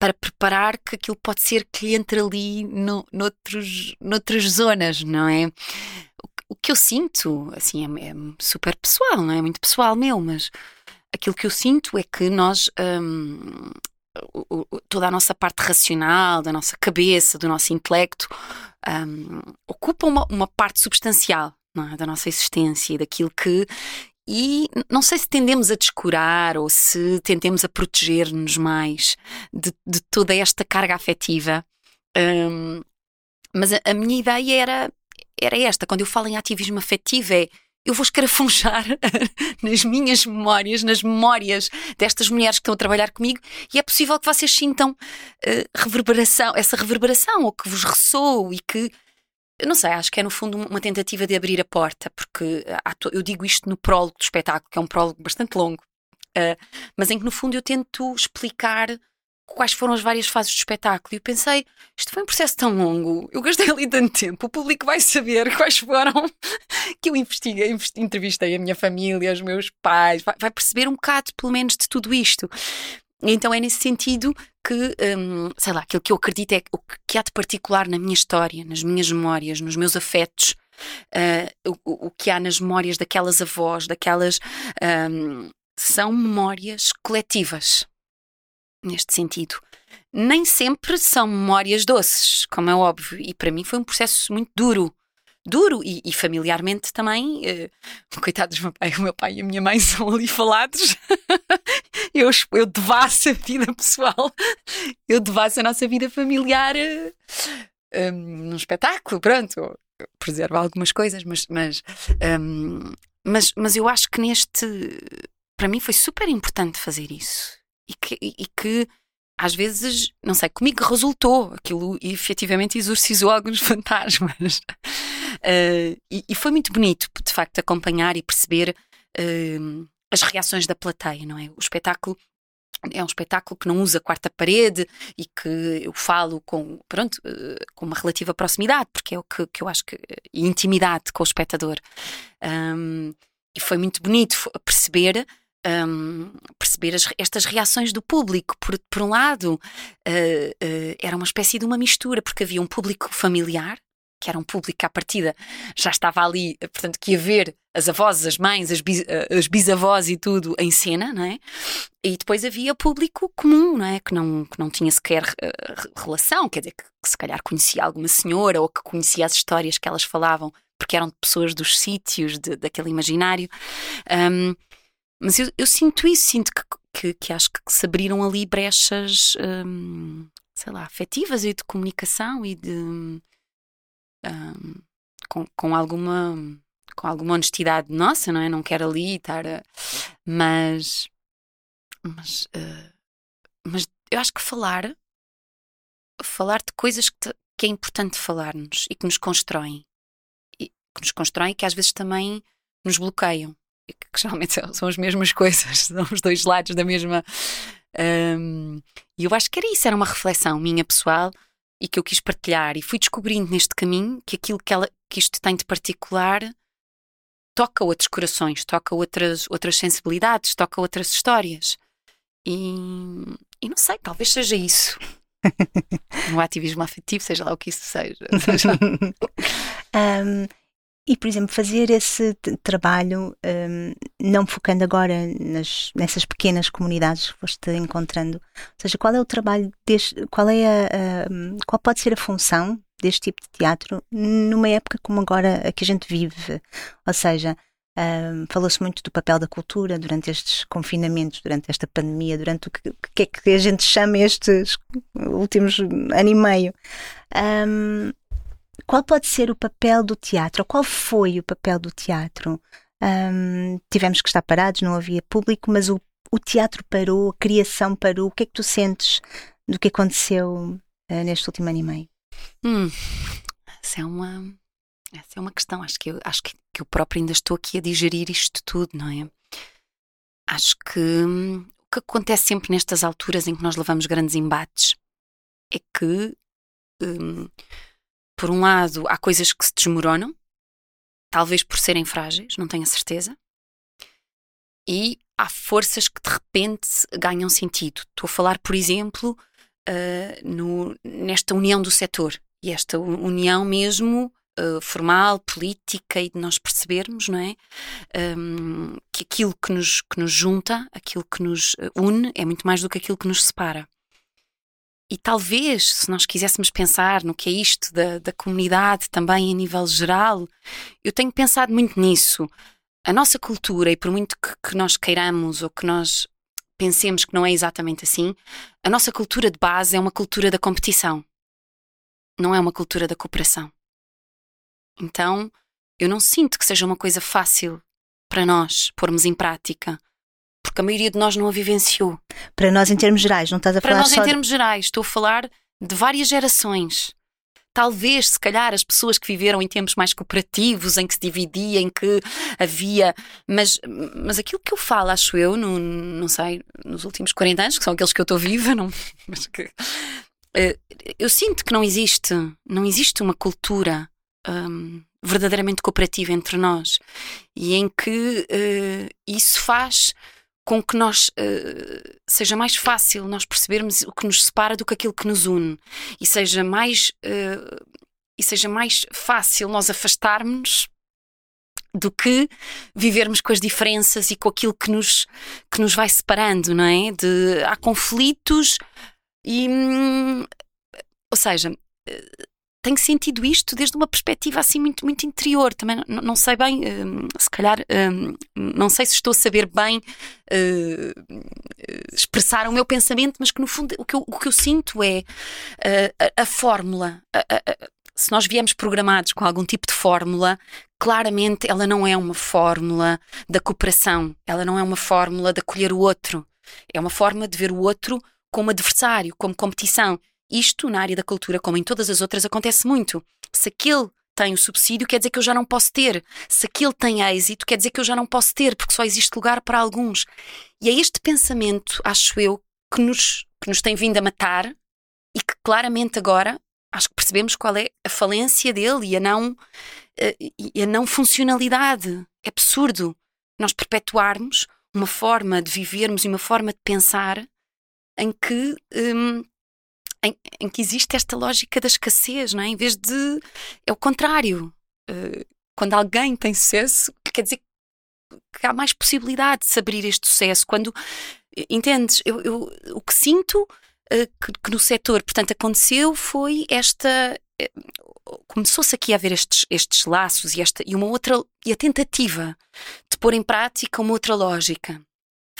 para preparar que aquilo pode ser que entre ali no, noutros, noutras zonas, não é? O, o que eu sinto, assim, é, é, super pessoal, não é? Muito pessoal meu, mas aquilo que eu sinto é que nós. Hum, toda a nossa parte racional, da nossa cabeça, do nosso intelecto, um, ocupa uma, uma parte substancial é? da nossa existência e daquilo que e não sei se tendemos a descurar ou se tendemos a proteger-nos mais de, de, toda esta carga afetiva. Um, mas a, a, minha ideia era, era esta: quando eu falo em ativismo afetivo, é eu vou escarafunchar [laughs] nas minhas memórias, nas memórias destas mulheres que estão a trabalhar comigo, e é possível que vocês sintam uh, reverberação, essa reverberação, ou que vos ressoe e que eu não sei, acho que é no fundo uma tentativa de abrir a porta, porque eu digo isto no prólogo do espetáculo, que é um prólogo bastante longo, uh, mas em que no fundo eu tento explicar quais foram as várias fases do espetáculo. E eu pensei, isto foi um processo tão longo, eu gastei ali tanto tempo, o público vai saber [laughs] quais foram que eu investiguei, entrevistei a minha família, os meus pais, vai, vai perceber um bocado, pelo menos, de tudo isto. Então é nesse sentido que, um, sei lá, aquilo que eu acredito é o que há de particular na minha história, nas minhas memórias, nos meus afetos, uh, o, o, que há nas memórias daquelas avós, daquelas. Um, são memórias coletivas, neste sentido. Nem sempre são memórias doces, como é óbvio, e para mim foi um processo muito duro duro e, e familiarmente também. Uh, coitados, meu pai, o meu pai e a minha mãe [laughs] são ali falados. [laughs] eu, eu devasso a vida pessoal, eu devasso a nossa vida familiar uh, um, num espetáculo, pronto. Preservo algumas coisas, mas, mas, um, mas, mas eu acho que neste. Para mim foi super importante fazer isso. E que, e, e que às vezes, não sei, comigo resultou aquilo e efetivamente exorcizou alguns [laughs] fantasmas. Uh, e, e, foi muito bonito, de facto, acompanhar e perceber uh, as reações da plateia, não é? O espetáculo é um espetáculo que não usa quarta parede e que eu falo com, pronto, uh, com uma relativa proximidade, porque é o que, que eu acho que. e intimidade com o espectador. Um, e foi muito bonito perceber um, perceber as, estas reações do público. Por, por um lado, uh, uh, era uma espécie de uma mistura, porque havia um público familiar, que era um público à partida já estava ali, portanto, que ia ver as avós, as mães, as, bis, as bisavós e tudo em cena, não é? E depois havia público comum, não é? Que não, que não tinha sequer uh, relação, quer dizer, que, que, se calhar conhecia alguma senhora ou que conhecia as histórias que elas falavam, porque eram de pessoas dos sítios, de, daquele imaginário. Um, mas eu, eu, sinto isso, sinto que, que, que, acho que se abriram ali brechas, um, sei lá, afetivas e de comunicação e de. Um, com, com alguma com alguma honestidade nossa, não é? Não quero ali estar a... Mas. Mas. Uh, mas eu acho que falar. Falar de coisas que, te, que é importante falar-nos e que nos constroem. E, que nos constroem e que às vezes também nos bloqueiam. E que, que geralmente são as mesmas [laughs] coisas, são os dois lados da mesma. Um, e eu acho que era isso, era uma reflexão minha pessoal e que eu quis partilhar. E fui descobrindo neste caminho que aquilo que, ela, que isto tem de particular toca outros corações, toca outras, outras sensibilidades, toca outras histórias. E, e não sei, talvez seja isso. [laughs] no ativismo afetivo, seja lá o que isso seja. seja. um, [laughs] e, por exemplo, fazer esse trabalho, um, não focando agora nas, nessas pequenas comunidades que foste encontrando, ou seja, qual é o trabalho, deste, qual é a, a, qual pode ser a função deste tipo de teatro numa época como agora a que a gente vive? Ou seja, um, falou-se muito do papel da cultura durante estes confinamentos, durante esta pandemia, durante o que, que é que a gente chama estes últimos ano e meio. Um, qual pode ser o papel do teatro? Ou qual foi o papel do teatro? Um, tivemos que estar parados, não havia público, mas o, o, teatro parou, a criação parou. O que é que tu sentes do que aconteceu uh, neste último ano e meio? Hum, essa é uma, essa é uma questão. Acho que eu, acho que, que eu próprio ainda estou aqui a digerir isto tudo, não é? Acho que hum, o que acontece sempre nestas alturas em que nós levamos grandes embates é que hum, por um lado, há coisas que se desmoronam, talvez por serem frágeis, não tenho a certeza, e há forças que de repente ganham sentido. Estou a falar, por exemplo, uh, no, nesta união do setor e esta união mesmo uh, formal, política e de nós percebermos, não é? Um, que aquilo que nos, que nos junta, aquilo que nos une, é muito mais do que aquilo que nos separa. E talvez, se nós quiséssemos pensar no que é isto da, da comunidade também a nível geral, eu tenho pensado muito nisso. A nossa cultura, e por muito que, que nós queiramos ou que nós pensemos que não é exatamente assim, a nossa cultura de base é uma cultura da competição, não é uma cultura da cooperação. Então, eu não sinto que seja uma coisa fácil para nós pormos em prática porque a maioria de nós não a vivenciou. Para nós, em termos gerais, não estás a falar Para nós, em termos gerais, estou a falar de várias gerações. Talvez, se calhar, as pessoas que viveram em tempos mais cooperativos, em que se dividia, em que havia. Mas, mas aquilo que eu falo, acho eu, no, não sei, nos últimos 40 anos, que são aqueles que eu estou viva, não, [laughs] mas que, eh, eu sinto que não existe, não existe uma cultura um, verdadeiramente cooperativa entre nós e em que uh, isso faz com que nós uh, seja mais fácil nós percebermos o que nos separa do que aquilo que nos une e seja mais uh, e seja mais fácil nós afastarmos do que vivermos com as diferenças e com aquilo que nos que nos vai separando, não é? De há conflitos e hum, ou seja, tenho sentido isto desde uma perspectiva assim muito, muito interior. Também não, não sei bem, uh, se calhar, uh, não sei se estou a saber bem uh, expressar o meu pensamento, mas que no fundo o que eu, o que eu sinto é a, a, fórmula. A, a, se nós viemos programados com algum tipo de fórmula, claramente ela não é uma fórmula da cooperação, ela não é uma fórmula de acolher o outro, é uma forma de ver o outro como adversário, como competição. Isto, na área da cultura, como em todas as outras, acontece muito. Se aquele tem o subsídio, quer dizer que eu já não posso ter. Se aquele tem êxito, quer dizer que eu já não posso ter, porque só existe lugar para alguns. E é este pensamento, acho eu, que nos, que nos tem vindo a matar e que claramente agora acho que percebemos qual é a falência dele e a não, eh, e a não funcionalidade. É absurdo nós perpetuarmos uma forma de vivermos e uma forma de pensar em que hum, em, em, que existe esta lógica da escassez, não é? Em vez de. É o contrário. Uh, quando alguém tem sucesso, quer dizer que há mais possibilidade de se abrir este sucesso. Quando. Entendes? Eu, eu o que sinto uh, que, que, no setor, portanto, aconteceu foi esta. Começou-se aqui a haver estes, estes laços e, esta, e uma outra. e a tentativa de pôr em prática uma outra lógica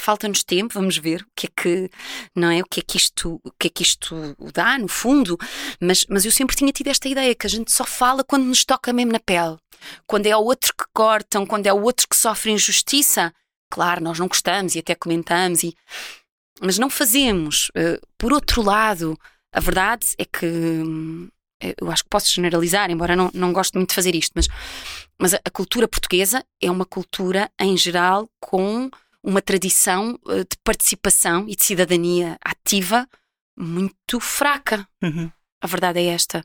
falta-nos tempo, vamos ver o que é que, não é? O que é que isto, o que é que isto dá, no fundo. Mas, mas eu sempre tinha tido esta ideia que a gente só fala quando nos toca mesmo na pele. Quando é o outro que cortam, quando é o outro que sofre injustiça, claro, nós não gostamos e até comentamos, e... mas não fazemos. Uh, por outro lado, a verdade é que hum, eu acho que posso generalizar, embora não, não goste muito de fazer isto, mas, mas a cultura portuguesa é uma cultura, em geral, com uma tradição uh, de participação e de cidadania ativa muito fraca. Uhum. A verdade é esta.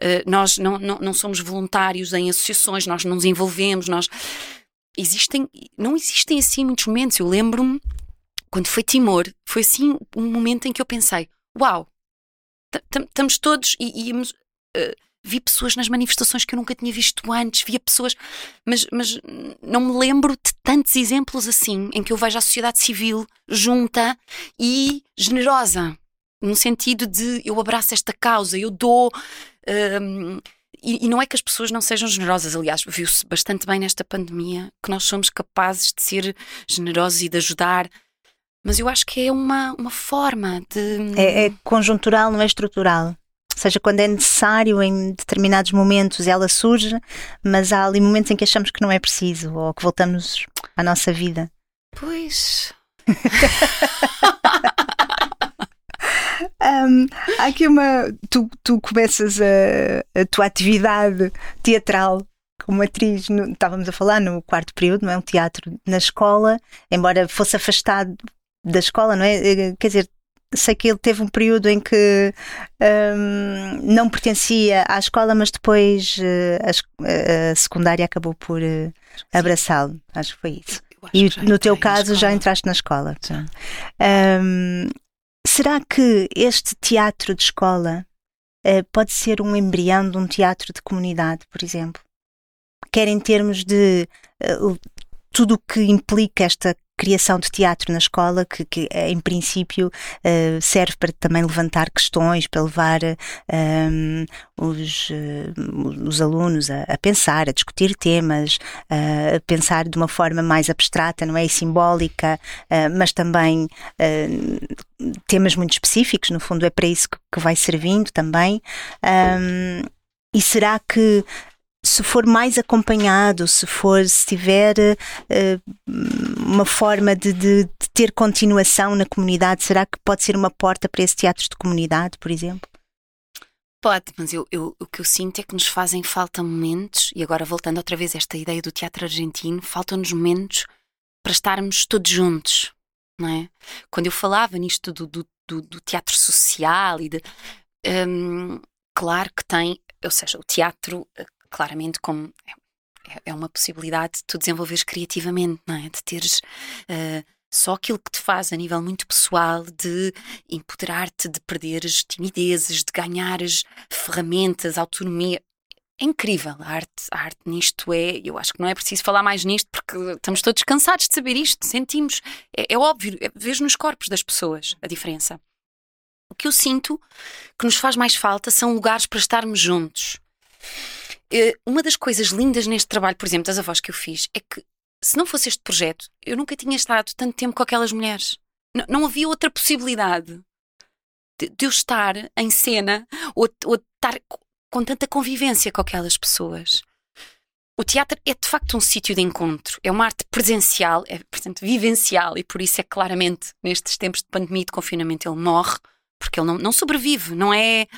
Uh, nós não, não, não somos voluntários em associações, nós não nos envolvemos, nós existem, não existem assim muitos momentos. Eu lembro-me quando foi Timor, foi assim um momento em que eu pensei: uau, estamos todos e íamos. Uh, vi pessoas nas manifestações que eu nunca tinha visto antes, via pessoas, mas, mas não me lembro de tantos exemplos assim, em que eu vejo a sociedade civil junta e generosa, no sentido de eu abraço esta causa, eu dou. Um, e, e, não é que as pessoas não sejam generosas, aliás, viu-se bastante bem nesta pandemia que nós somos capazes de ser generosos e de ajudar. Mas eu acho que é uma, uma forma de. É, é conjuntural, não é estrutural. Ou seja, quando é necessário em determinados momentos ela surge, mas há ali momentos em que achamos que não é preciso ou que voltamos à nossa vida. Pois. [laughs] um, há aqui uma. Tu, tu começas a, a tua atividade teatral como atriz, no, estávamos a falar no quarto período, não é? Um teatro na escola, embora fosse afastado da escola, não é? Eh, quer dizer, sei que ele teve um período em que um, não pertencia à escola, mas depois uh, a, a, secundária acabou por uh, abraçá-lo. Acho que foi isso. E no teu caso já entraste na escola. Um, será que este teatro de escola uh, pode ser um embrião de um teatro de comunidade, por exemplo? Quer em termos de tudo o que implica esta criação de teatro na escola, que, que em princípio uh, serve para também levantar questões, para levar um, os, uh, os alunos a, a, pensar, a discutir temas, uh, a pensar de uma forma mais abstrata, não é? E simbólica, mas também temas muito específicos, no fundo é para isso que, vai servindo também. Um, e será que se for mais acompanhado, se for, se tiver uh, uma forma de, de, de, ter continuação na comunidade, será que pode ser uma porta para esse teatro de comunidade, por exemplo? Pode, mas eu, eu, o que eu sinto é que nos fazem falta momentos, e agora voltando outra vez a esta ideia do teatro argentino, faltam-nos momentos para estarmos todos juntos, não é? Quando eu falava nisto do, do, do, do teatro social e de. Um, claro que tem, ou seja, o teatro claramente como é, é uma possibilidade de tu desenvolveres criativamente, não é? De teres uh, só aquilo que te faz a nível muito pessoal de empoderar-te, de perderes timidezes, de ganhares ferramentas, autonomia. É incrível a arte, a arte nisto é, eu acho que não é preciso falar mais nisto porque estamos todos cansados de saber isto, sentimos, é, é óbvio, é, vejo nos corpos das pessoas a diferença. O que eu sinto que nos faz mais falta são lugares para estarmos juntos. Eh, uma das coisas lindas neste trabalho, por exemplo, das avós que eu fiz, é que se não fosse este projeto, eu nunca tinha estado tanto tempo com aquelas mulheres. N não havia outra possibilidade de, de eu estar em cena ou, ou estar com tanta convivência com aquelas pessoas. O teatro é de facto um sítio de encontro, é uma arte presencial, é portanto vivencial e por isso é claramente nestes tempos de pandemia e de confinamento ele morre porque ele não, não sobrevive, não é,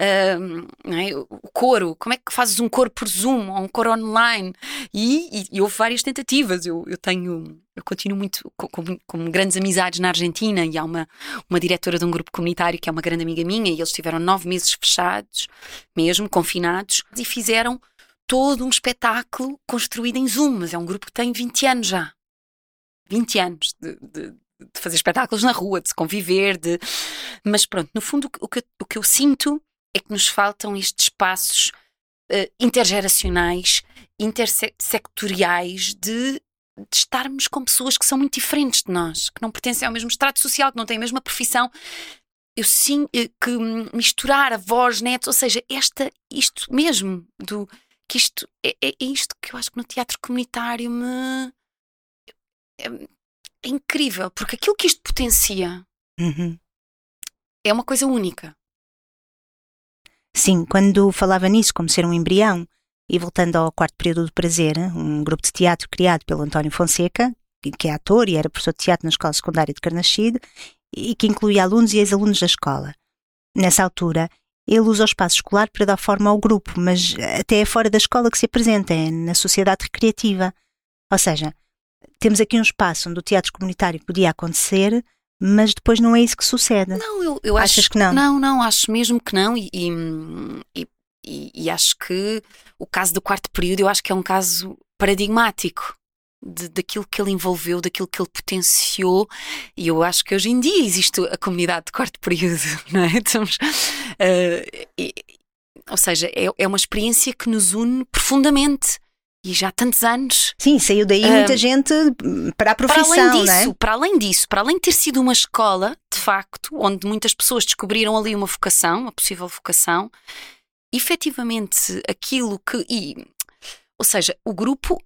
uh, não é, o coro. Como é que fazes um coro por Zoom ou um coro online? E, e, e houve várias tentativas. Eu, eu tenho, eu continuo muito com, com, grandes amizades na Argentina e há uma, uma diretora de um grupo comunitário que é uma grande amiga minha e eles tiveram nove meses fechados, mesmo confinados, e fizeram todo um espetáculo construído em Zoom, mas é um grupo que tem 20 anos já. 20 anos de, de, de fazer espetáculos na rua, de se conviver, de... mas pronto, no fundo o que, o que eu sinto é que nos faltam estes espaços uh, intergeracionais, intersectoriais de, de estarmos com pessoas que são muito diferentes de nós, que não pertencem ao mesmo estrato social, que não têm a mesma profissão. Eu sim eh, que misturar avós, netos, ou seja, esta, isto mesmo, do que isto é, é, é isto que eu acho que no teatro comunitário me é incrível, porque aquilo que isto potencia Uhum. é uma coisa única. Sim, quando falava nisso como ser um embrião, e voltando ao quarto período do prazer, um grupo de teatro criado pelo António Fonseca, que- é ator e era professor de teatro na escola secundária de Carnachide, e que incluía alunos e ex-alunos da escola. Nessa altura, ele usa o espaço escolar para dar forma ao grupo, mas até é fora da escola que se apresenta, é na sociedade recreativa. Ou seja, temos aqui um espaço onde o teatro comunitário podia acontecer, mas depois não é isso que sucede. Não, eu, eu Achas acho que não? Não, não, acho mesmo que não. E, e, e- e- acho que o caso do quarto período, eu acho que é um caso paradigmático de, daquilo que ele envolveu, daquilo que ele potenciou. E eu acho que hoje em dia existe a comunidade de quarto período, [laughs] não é? Estamos, e- ou seja, é, é uma experiência que nos une profundamente. E já há tantos anos. Sim, saiu daí muita gente hum, para a Para profissão, além não é? disso, para além disso, para além de ter sido uma escola, de facto, onde muitas pessoas descobriram ali uma vocação, uma possível vocação, efetivamente aquilo que. E, ou seja, o grupo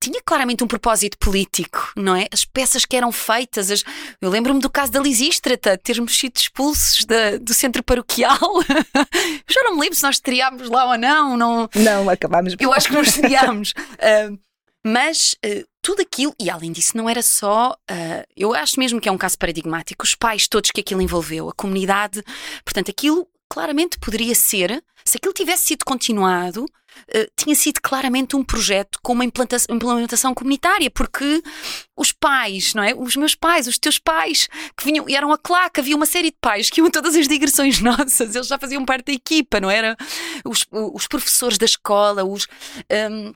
tinha claramente um propósito político, não é? As peças que eram feitas, as- eu lembro-me do caso da Lisístrata, termos sido expulsos da- do centro paroquial. [laughs] eu já não me lembro se nós estreámos lá ou não, não, Não, acabámos eu acho que nós [laughs] estreámos. Ah, mas ah, tudo aquilo, e além disso, não era só. ah, eu acho mesmo que é um caso paradigmático. Os pais todos que aquilo envolveu, a comunidade. Portanto, aquilo claramente poderia ser, se aquilo tivesse sido continuado, ah, tinha sido claramente um projeto com uma implanta- implementação comunitária, porque os pais, não é? Os meus pais, os teus pais, que vinham, e eram a claque, havia uma série de pais que iam a todas as digressões [laughs] nossas, eles já faziam parte da equipa, não era? Os, os professores da escola, os. hum,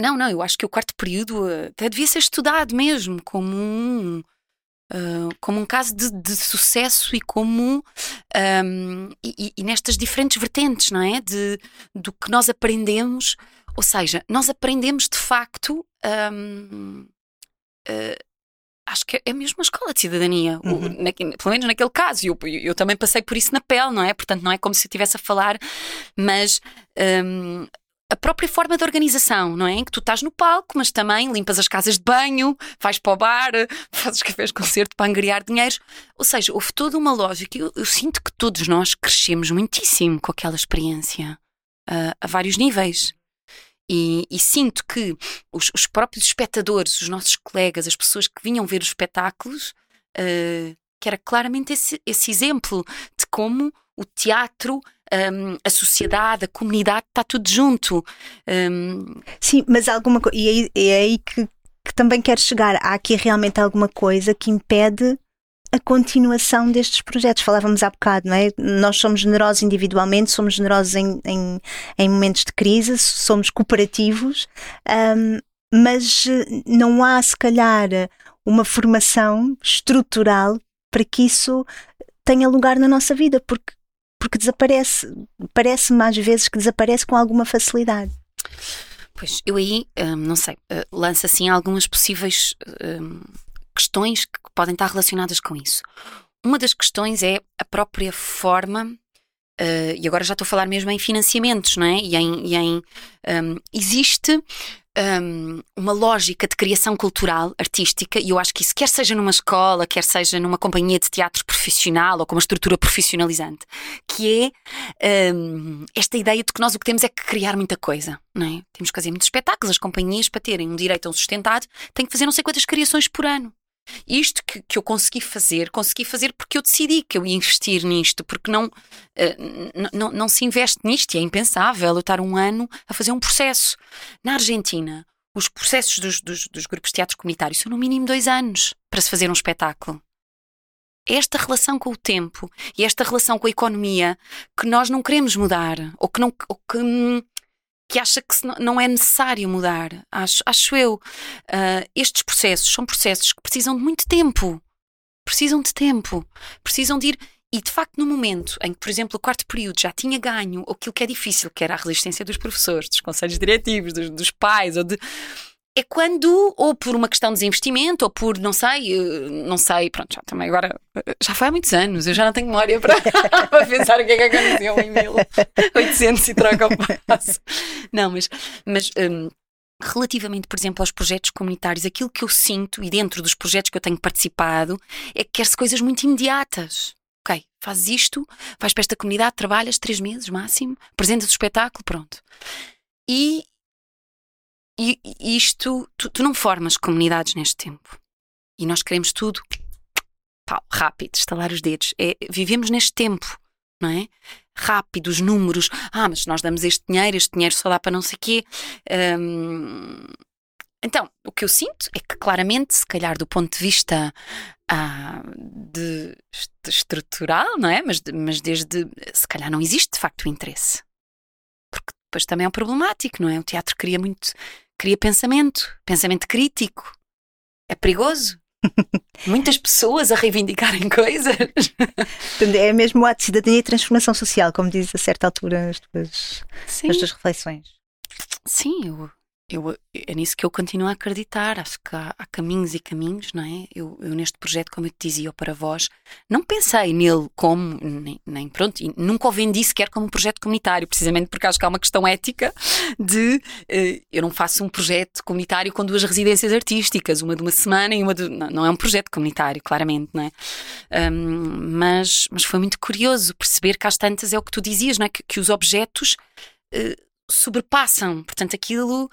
não, não, eu acho que o quarto período eh, até devia ser estudado mesmo como um, ah, como um caso de, de sucesso e como hum, e, e- nestas diferentes vertentes, não é? De, do que nós aprendemos, ou seja, nós aprendemos de facto. hum, ah, Acho que é mesmo uma escola de cidadania, o- Uhum. naque- pelo menos naquele caso. e Eu, eu, também passei por isso na pele, não é? Portanto, não é como se eu estivesse a falar, mas hum, a própria forma de organização, não é? Em que tu estás no palco, mas também limpas as casas de banho, vais para o bar, [laughs] fazes cafés concerto para angariar dinheiros. Ou seja, houve toda uma lógica. Eu, eu sinto que todos nós crescemos muitíssimo com aquela experiência, ah, a vários níveis. E, e sinto que os, os próprios espectadores, os nossos colegas, as pessoas que vinham ver os espetáculos, ah, que era claramente esse, esse exemplo de como o teatro, hum, a sociedade, a comunidade, está tudo junto. Hum, Sim, mas alguma coisa. E é aí- que, que também quero chegar. Há aqui realmente alguma coisa que impede a continuação destes projetos. Falávamos há bocado, não é? Nós somos generosos individualmente, somos generosos em, em, em momentos de crise, somos cooperativos, hum, mas eh, não há, se calhar, uma formação estrutural para que isso tenha lugar na nossa vida, porque, porque desaparece. Parece-me às vezes que desaparece com alguma facilidade. pois eu aí, hum, não sei, uh, lanço assim algumas possíveis hum, questões que podem estar relacionadas com isso. Uma das questões é a própria forma. uh, e agora já estou a falar mesmo em financiamentos, não é? E em. e em, hum, existe hum, uma lógica de criação cultural, artística, e eu acho que isso, quer seja numa escola, quer seja numa companhia de teatro profissional ou com uma estrutura profissionalizante, que é hum, esta ideia de que nós o que temos é que criar muita coisa, não é? Temos que fazer muitos espetáculos, as companhias, para terem um direito a um sustentado, têm que fazer não sei quantas criações por ano. Isto que, que eu consegui fazer, consegui fazer porque eu decidi que eu ia investir nisto, porque não, n- não, não se investe nisto e é impensável eu estar um ano a fazer um processo. Na Argentina, os processos dos, dos, dos grupos de teatro comunitários são no mínimo dois anos para se fazer um espetáculo. Esta relação com o tempo e esta relação com a economia que nós não queremos mudar ou que, não, ou que, hum, que acha que não- é necessário mudar. Acho, acho eu. Ah, estes processos são processos que precisam de muito tempo. Precisam de tempo. Precisam de ir. E de facto, no momento em que, por exemplo, o quarto período já tinha ganho aquilo que é difícil, que era a resistência dos professores, dos conselhos diretivos, dos, dos pais, ou de. É quando, ou por uma questão de desinvestimento, ou por, não sei, eh, não sei, pronto, já também agora, eh, já foi há muitos anos, eu já não tenho memória para, [laughs] para pensar o que é que aconteceu em 1800 e troca o passo. Não, mas, mas hum, Relativamente, por exemplo, aos projetos comunitários, aquilo que eu sinto, e dentro dos projetos que eu tenho participado, é que quer-se coisas muito imediatas. Ok, fazes isto, vais para esta comunidade, trabalhas três meses máximo, apresentas o espetáculo, pronto. E, e isto, tu, tu, não formas comunidades neste tempo. E nós queremos tudo pau, rápido, estalar os dedos. É, vivemos neste tempo, não é? rápido, os números. Ah, mas nós damos este dinheiro, este dinheiro só dá para não sei quê. Um, então, o que eu sinto é que claramente, se calhar do ponto de vista ah, de, de, estrutural, não é? Mas, de, mas desde, se calhar não existe de facto o interesse. Depois também é um problemático, não é? O teatro cria muito, cria pensamento, pensamento crítico. É perigoso. [laughs] Muitas pessoas a reivindicarem coisas. é mesmo o ato de cidadania e transformação social, como diz a certa altura nas tuas, nas tuas reflexões. Sim, eu, eu, é nisso que eu continuo a acreditar. Acho que há, há caminhos e caminhos, não é? Eu, eu, neste projeto, como eu te dizia, para vós, não pensei nele como, nem, nem pronto, nunca o vendi sequer como um projeto comunitário, precisamente porque acho que há uma questão ética de uh, eu não faço um projeto comunitário com duas residências artísticas, uma de uma semana e uma de. Não, não é um projeto comunitário, claramente, não é? Um, mas, mas foi muito curioso perceber que às tantas é o que tu dizias, não é? Que, que os objetos. Uh, sobrepassam, portanto, aquilo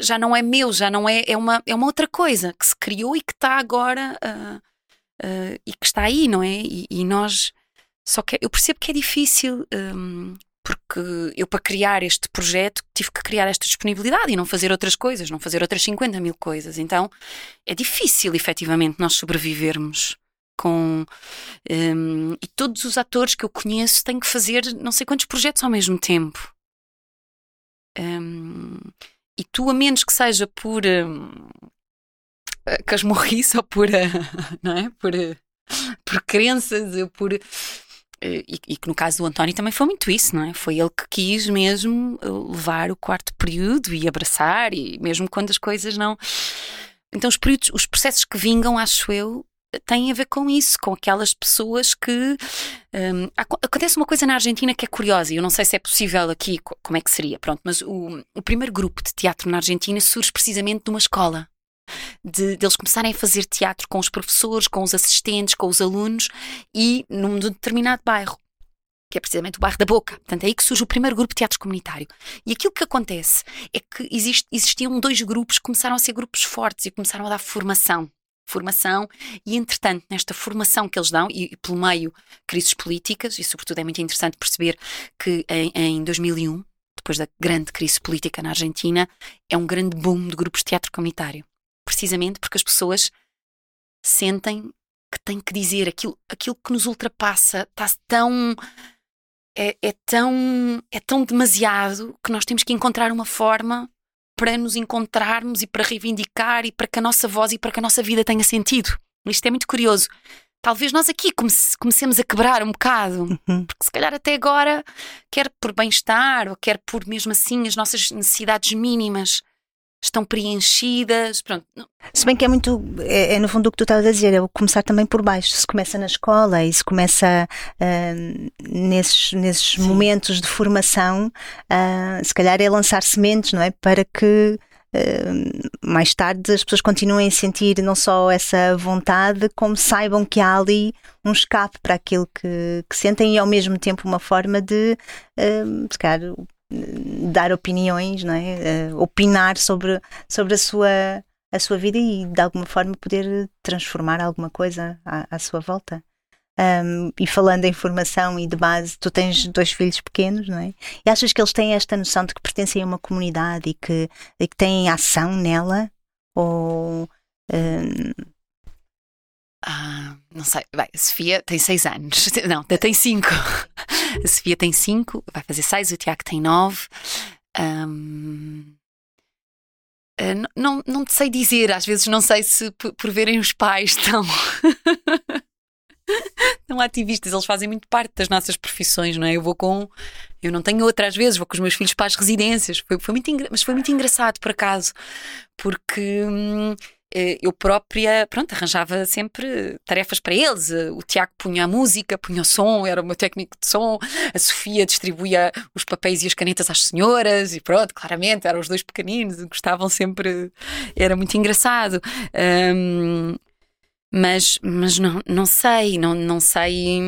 já não é meu, já não é, é uma, é uma outra coisa que se criou e que está agora uh, uh, e que está aí, não é? E, e, nós só que eu percebo que é difícil um, porque eu para criar este projeto tive que criar esta disponibilidade e não fazer outras coisas, não fazer outras 50 mil coisas. Então é difícil efetivamente nós sobrevivermos com um, e todos os atores que eu conheço têm que fazer não sei quantos projetos ao mesmo tempo. Um, e tu, a menos que seja por uh, casmurrice [laughs] ou por, uh, não é? por, uh, por crenças, por. E, e, que no caso do António também foi muito isso, não é? Foi ele que quis mesmo levar o quarto período e abraçar, e mesmo quando as coisas não. Então, os períodos, os processos que vingam, acho eu, tem a ver com isso, com aquelas pessoas que. Um, acontece uma coisa na Argentina que é curiosa, e eu não sei se é possível aqui, como é que seria, pronto, mas o, o primeiro grupo de teatro na Argentina surge precisamente de uma escola. De, de, eles começarem a fazer teatro com os professores, com os assistentes, com os alunos e num determinado bairro, que é precisamente o bairro da Boca. Portanto, é aí que surge o primeiro grupo de teatro comunitário. E aquilo que acontece é que existe, existiam dois grupos que começaram a ser grupos fortes e começaram a dar formação formação e, entretanto, nesta formação que eles dão, e, e pelo meio crises políticas, e sobretudo é muito interessante perceber que em, em 2001, depois da grande crise política na Argentina, é um grande boom de grupos de teatro comunitário. Precisamente porque as pessoas sentem que têm que dizer aquilo, aquilo que nos ultrapassa, está tão. É, é, tão é tão demasiado que nós temos que encontrar uma forma para nos encontrarmos e para reivindicar e para que a nossa voz e para que a nossa vida tenha sentido. Isto é muito curioso. Talvez nós aqui comece, comecemos a quebrar um bocado, uhum. porque se calhar até agora, quer por bem-estar ou quer por mesmo assim as nossas necessidades mínimas, estão preenchidas. Pronto. Se bem que é muito, é, é no fundo o que tu estavas a dizer, é começar também por baixo. Se começa na escola e se começa uh, nesses, nesses momentos de formação, uh, se calhar é lançar sementes, não é? Para que Uh, mais tarde as pessoas continuem a sentir não só essa vontade, como saibam que há ali um escape para aquilo que, que sentem e ao mesmo tempo uma forma de, uh, se calhar, dar opiniões, não é? Uh, opinar sobre, sobre a sua a sua vida e de alguma forma poder transformar alguma coisa à, à sua volta. Um, e falando em formação e de base, tu tens dois filhos pequenos, não é? E achas que eles têm esta noção de que pertencem a uma comunidade e que, e que têm ação nela? Ou. Um... Ah, não sei. Bem, a Sofia tem seis anos. [laughs] Não, tem cinco. A [laughs] Sofia tem 5, vai fazer 6, o Tiago tem 9. Um, uh, não, não te sei dizer, às vezes não sei se por, por verem os pais tão. [laughs] tão ativistas, eles fazem muito parte das nossas profissões, não é? Eu vou com. Eu não tenho outra, às vezes, vou com os meus filhos para as residências. Foi, foi muito, mas foi muito engraçado, por acaso, porque. Hum, eu própria, pronto, arranjava sempre tarefas para eles. Eh, o Tiago punha a música, punha o som, era o meu técnico de som. A Sofia distribuía os papéis e as canetas às senhoras e pronto, claramente, eram os dois pequeninos, gostavam sempre, era muito engraçado. Um, mas, mas não, não sei, não, não sei.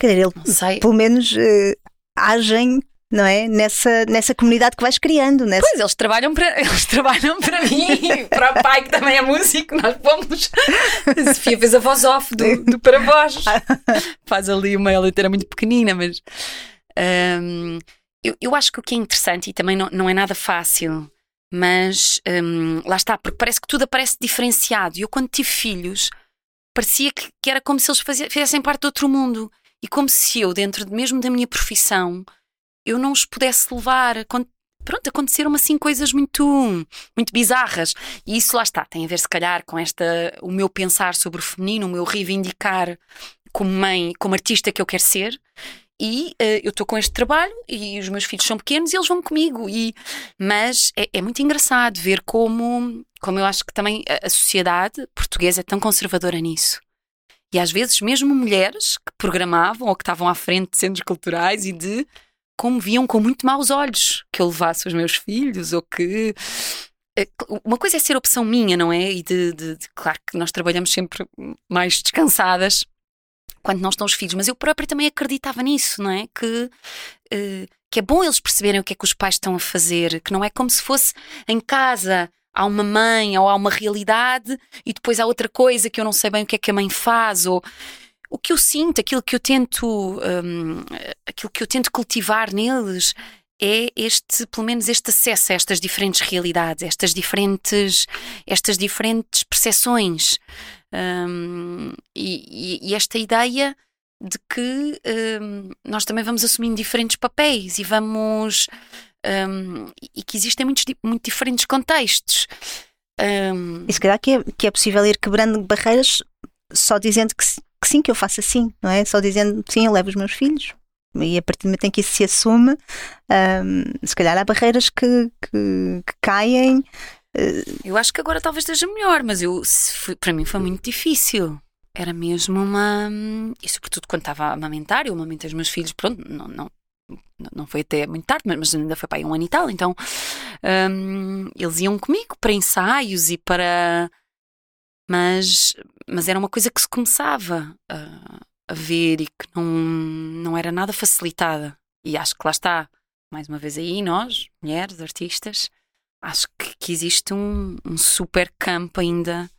Quer dizer, ele, pelo menos uh, agem não é? Nessa, nessa comunidade que vais criando. Nessa... Pois, eles trabalham para, [laughs] eles trabalham para mim, para o pai que também é músico, nós pomos. A Sofia fez a voz off do, do para voz. Faz ali uma letra muito pequenina, mas um, eu, eu acho que o que é interessante e também não, não é nada fácil, mas um, lá está, porque parece que tudo aparece diferenciado. Eu, quando tive filhos, parecia que, que era como se eles fizessem parte de outro mundo. E como se eu, dentro mesmo da minha profissão, eu não os pudesse levar. Pronto, aconteceram assim coisas muito, muito bizarras. E isso lá está, tem a ver se calhar com esta, o meu pensar sobre o feminino, o meu reivindicar como mãe, como artista que eu quero ser. E uh, eu estou com este trabalho e os meus filhos são pequenos e eles vão comigo. E, mas é, é, muito engraçado ver como, como eu acho que também a, a sociedade portuguesa é tão conservadora nisso. E às vezes, mesmo mulheres que programavam ou que estavam à frente de centros culturais e de como viam com muito maus olhos que eu levasse os meus filhos ou que. Eh, uma coisa é ser opção minha, não é? E de, de, de claro que nós trabalhamos sempre mais descansadas quando não estão os filhos, mas eu própria também acreditava nisso, não é? Que, uh, que é bom eles perceberem o que é que os pais estão a fazer, que não é como se fosse em casa há uma mãe ou há uma realidade e depois há outra coisa que eu não sei bem o que é que a mãe faz ou o que eu sinto, aquilo que eu tento, um, aquilo que eu tento cultivar neles é este, pelo menos este acesso a estas diferentes realidades, estas diferentes, estas diferentes percepções um, e, e, esta ideia de que um, nós também vamos assumindo diferentes papéis e vamos hum, e que existem muitos muito diferentes contextos. Um, e se calhar que é, que é possível ir quebrando barreiras só dizendo que que sim, que eu faço assim, não é? Só dizendo sim, eu levo os meus filhos. E a partir do momento em que isso se assume, um, se calhar há barreiras que, que, que caem. Uh... Eu acho que agora talvez esteja melhor, mas eu, foi, para mim foi muito difícil. Era mesmo uma. E sobretudo quando estava a amamentar, eu amamentei os meus filhos, pronto, não, não, não foi até muito tarde, mas ainda foi para aí um ano e tal. Então um, eles iam comigo para ensaios e para mas, mas era uma coisa que se começava a, a ver e que não, não era nada facilitada. E acho que lá está, mais uma vez aí, nós, mulheres, artistas, acho que, que existe um, um super campo ainda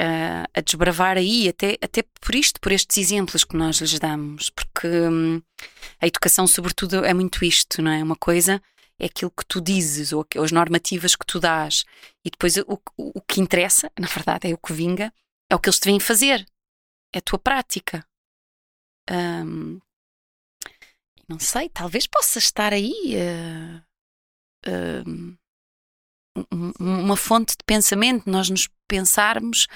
uh, a desbravar aí, até, até por isto, por estes exemplos que nós lhes damos, porque hum, a educação, sobretudo, é muito isto, não é? Uma coisa é aquilo que tu dizes ou, as normativas que tu dás. E depois o, o, o que interessa, [laughs] na verdade, é o que vinga, é o que eles te vêm fazer. É a tua prática. Um, não sei, talvez possa estar aí uh, uh, uma fonte de pensamento, nós nos pensarmos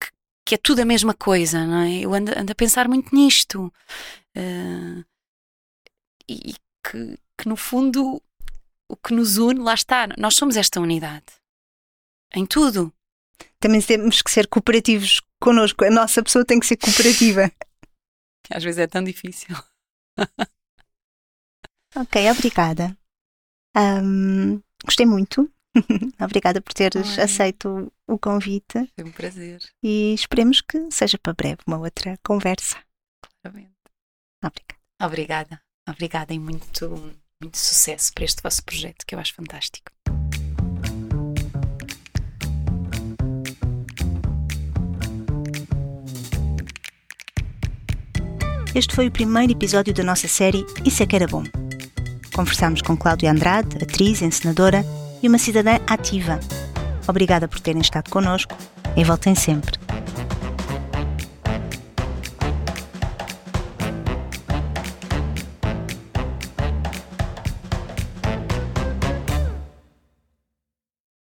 que, que, é tudo a mesma coisa, não é? Eu ando, ando a pensar muito nisto. Uh, e que, que no fundo o que nos une, lá está, nós somos esta unidade. Em tudo. Também temos que ser cooperativos connosco. A nossa pessoa tem que ser cooperativa. [laughs] Às vezes é tão difícil. [laughs] ok, obrigada. Um, gostei muito. [laughs] obrigada por teres Ai. aceito o convite. Foi um prazer. E esperemos que seja para breve uma outra conversa. Claramente. Obrigada. Obrigada. Obrigada e muito muito sucesso para este vosso projeto, que eu acho fantástico. Este foi o primeiro episódio da nossa série Isso é que era bom. Conversámos com Cláudia Andrade, atriz, encenadora e uma cidadã ativa. Obrigada por terem estado connosco e voltem sempre.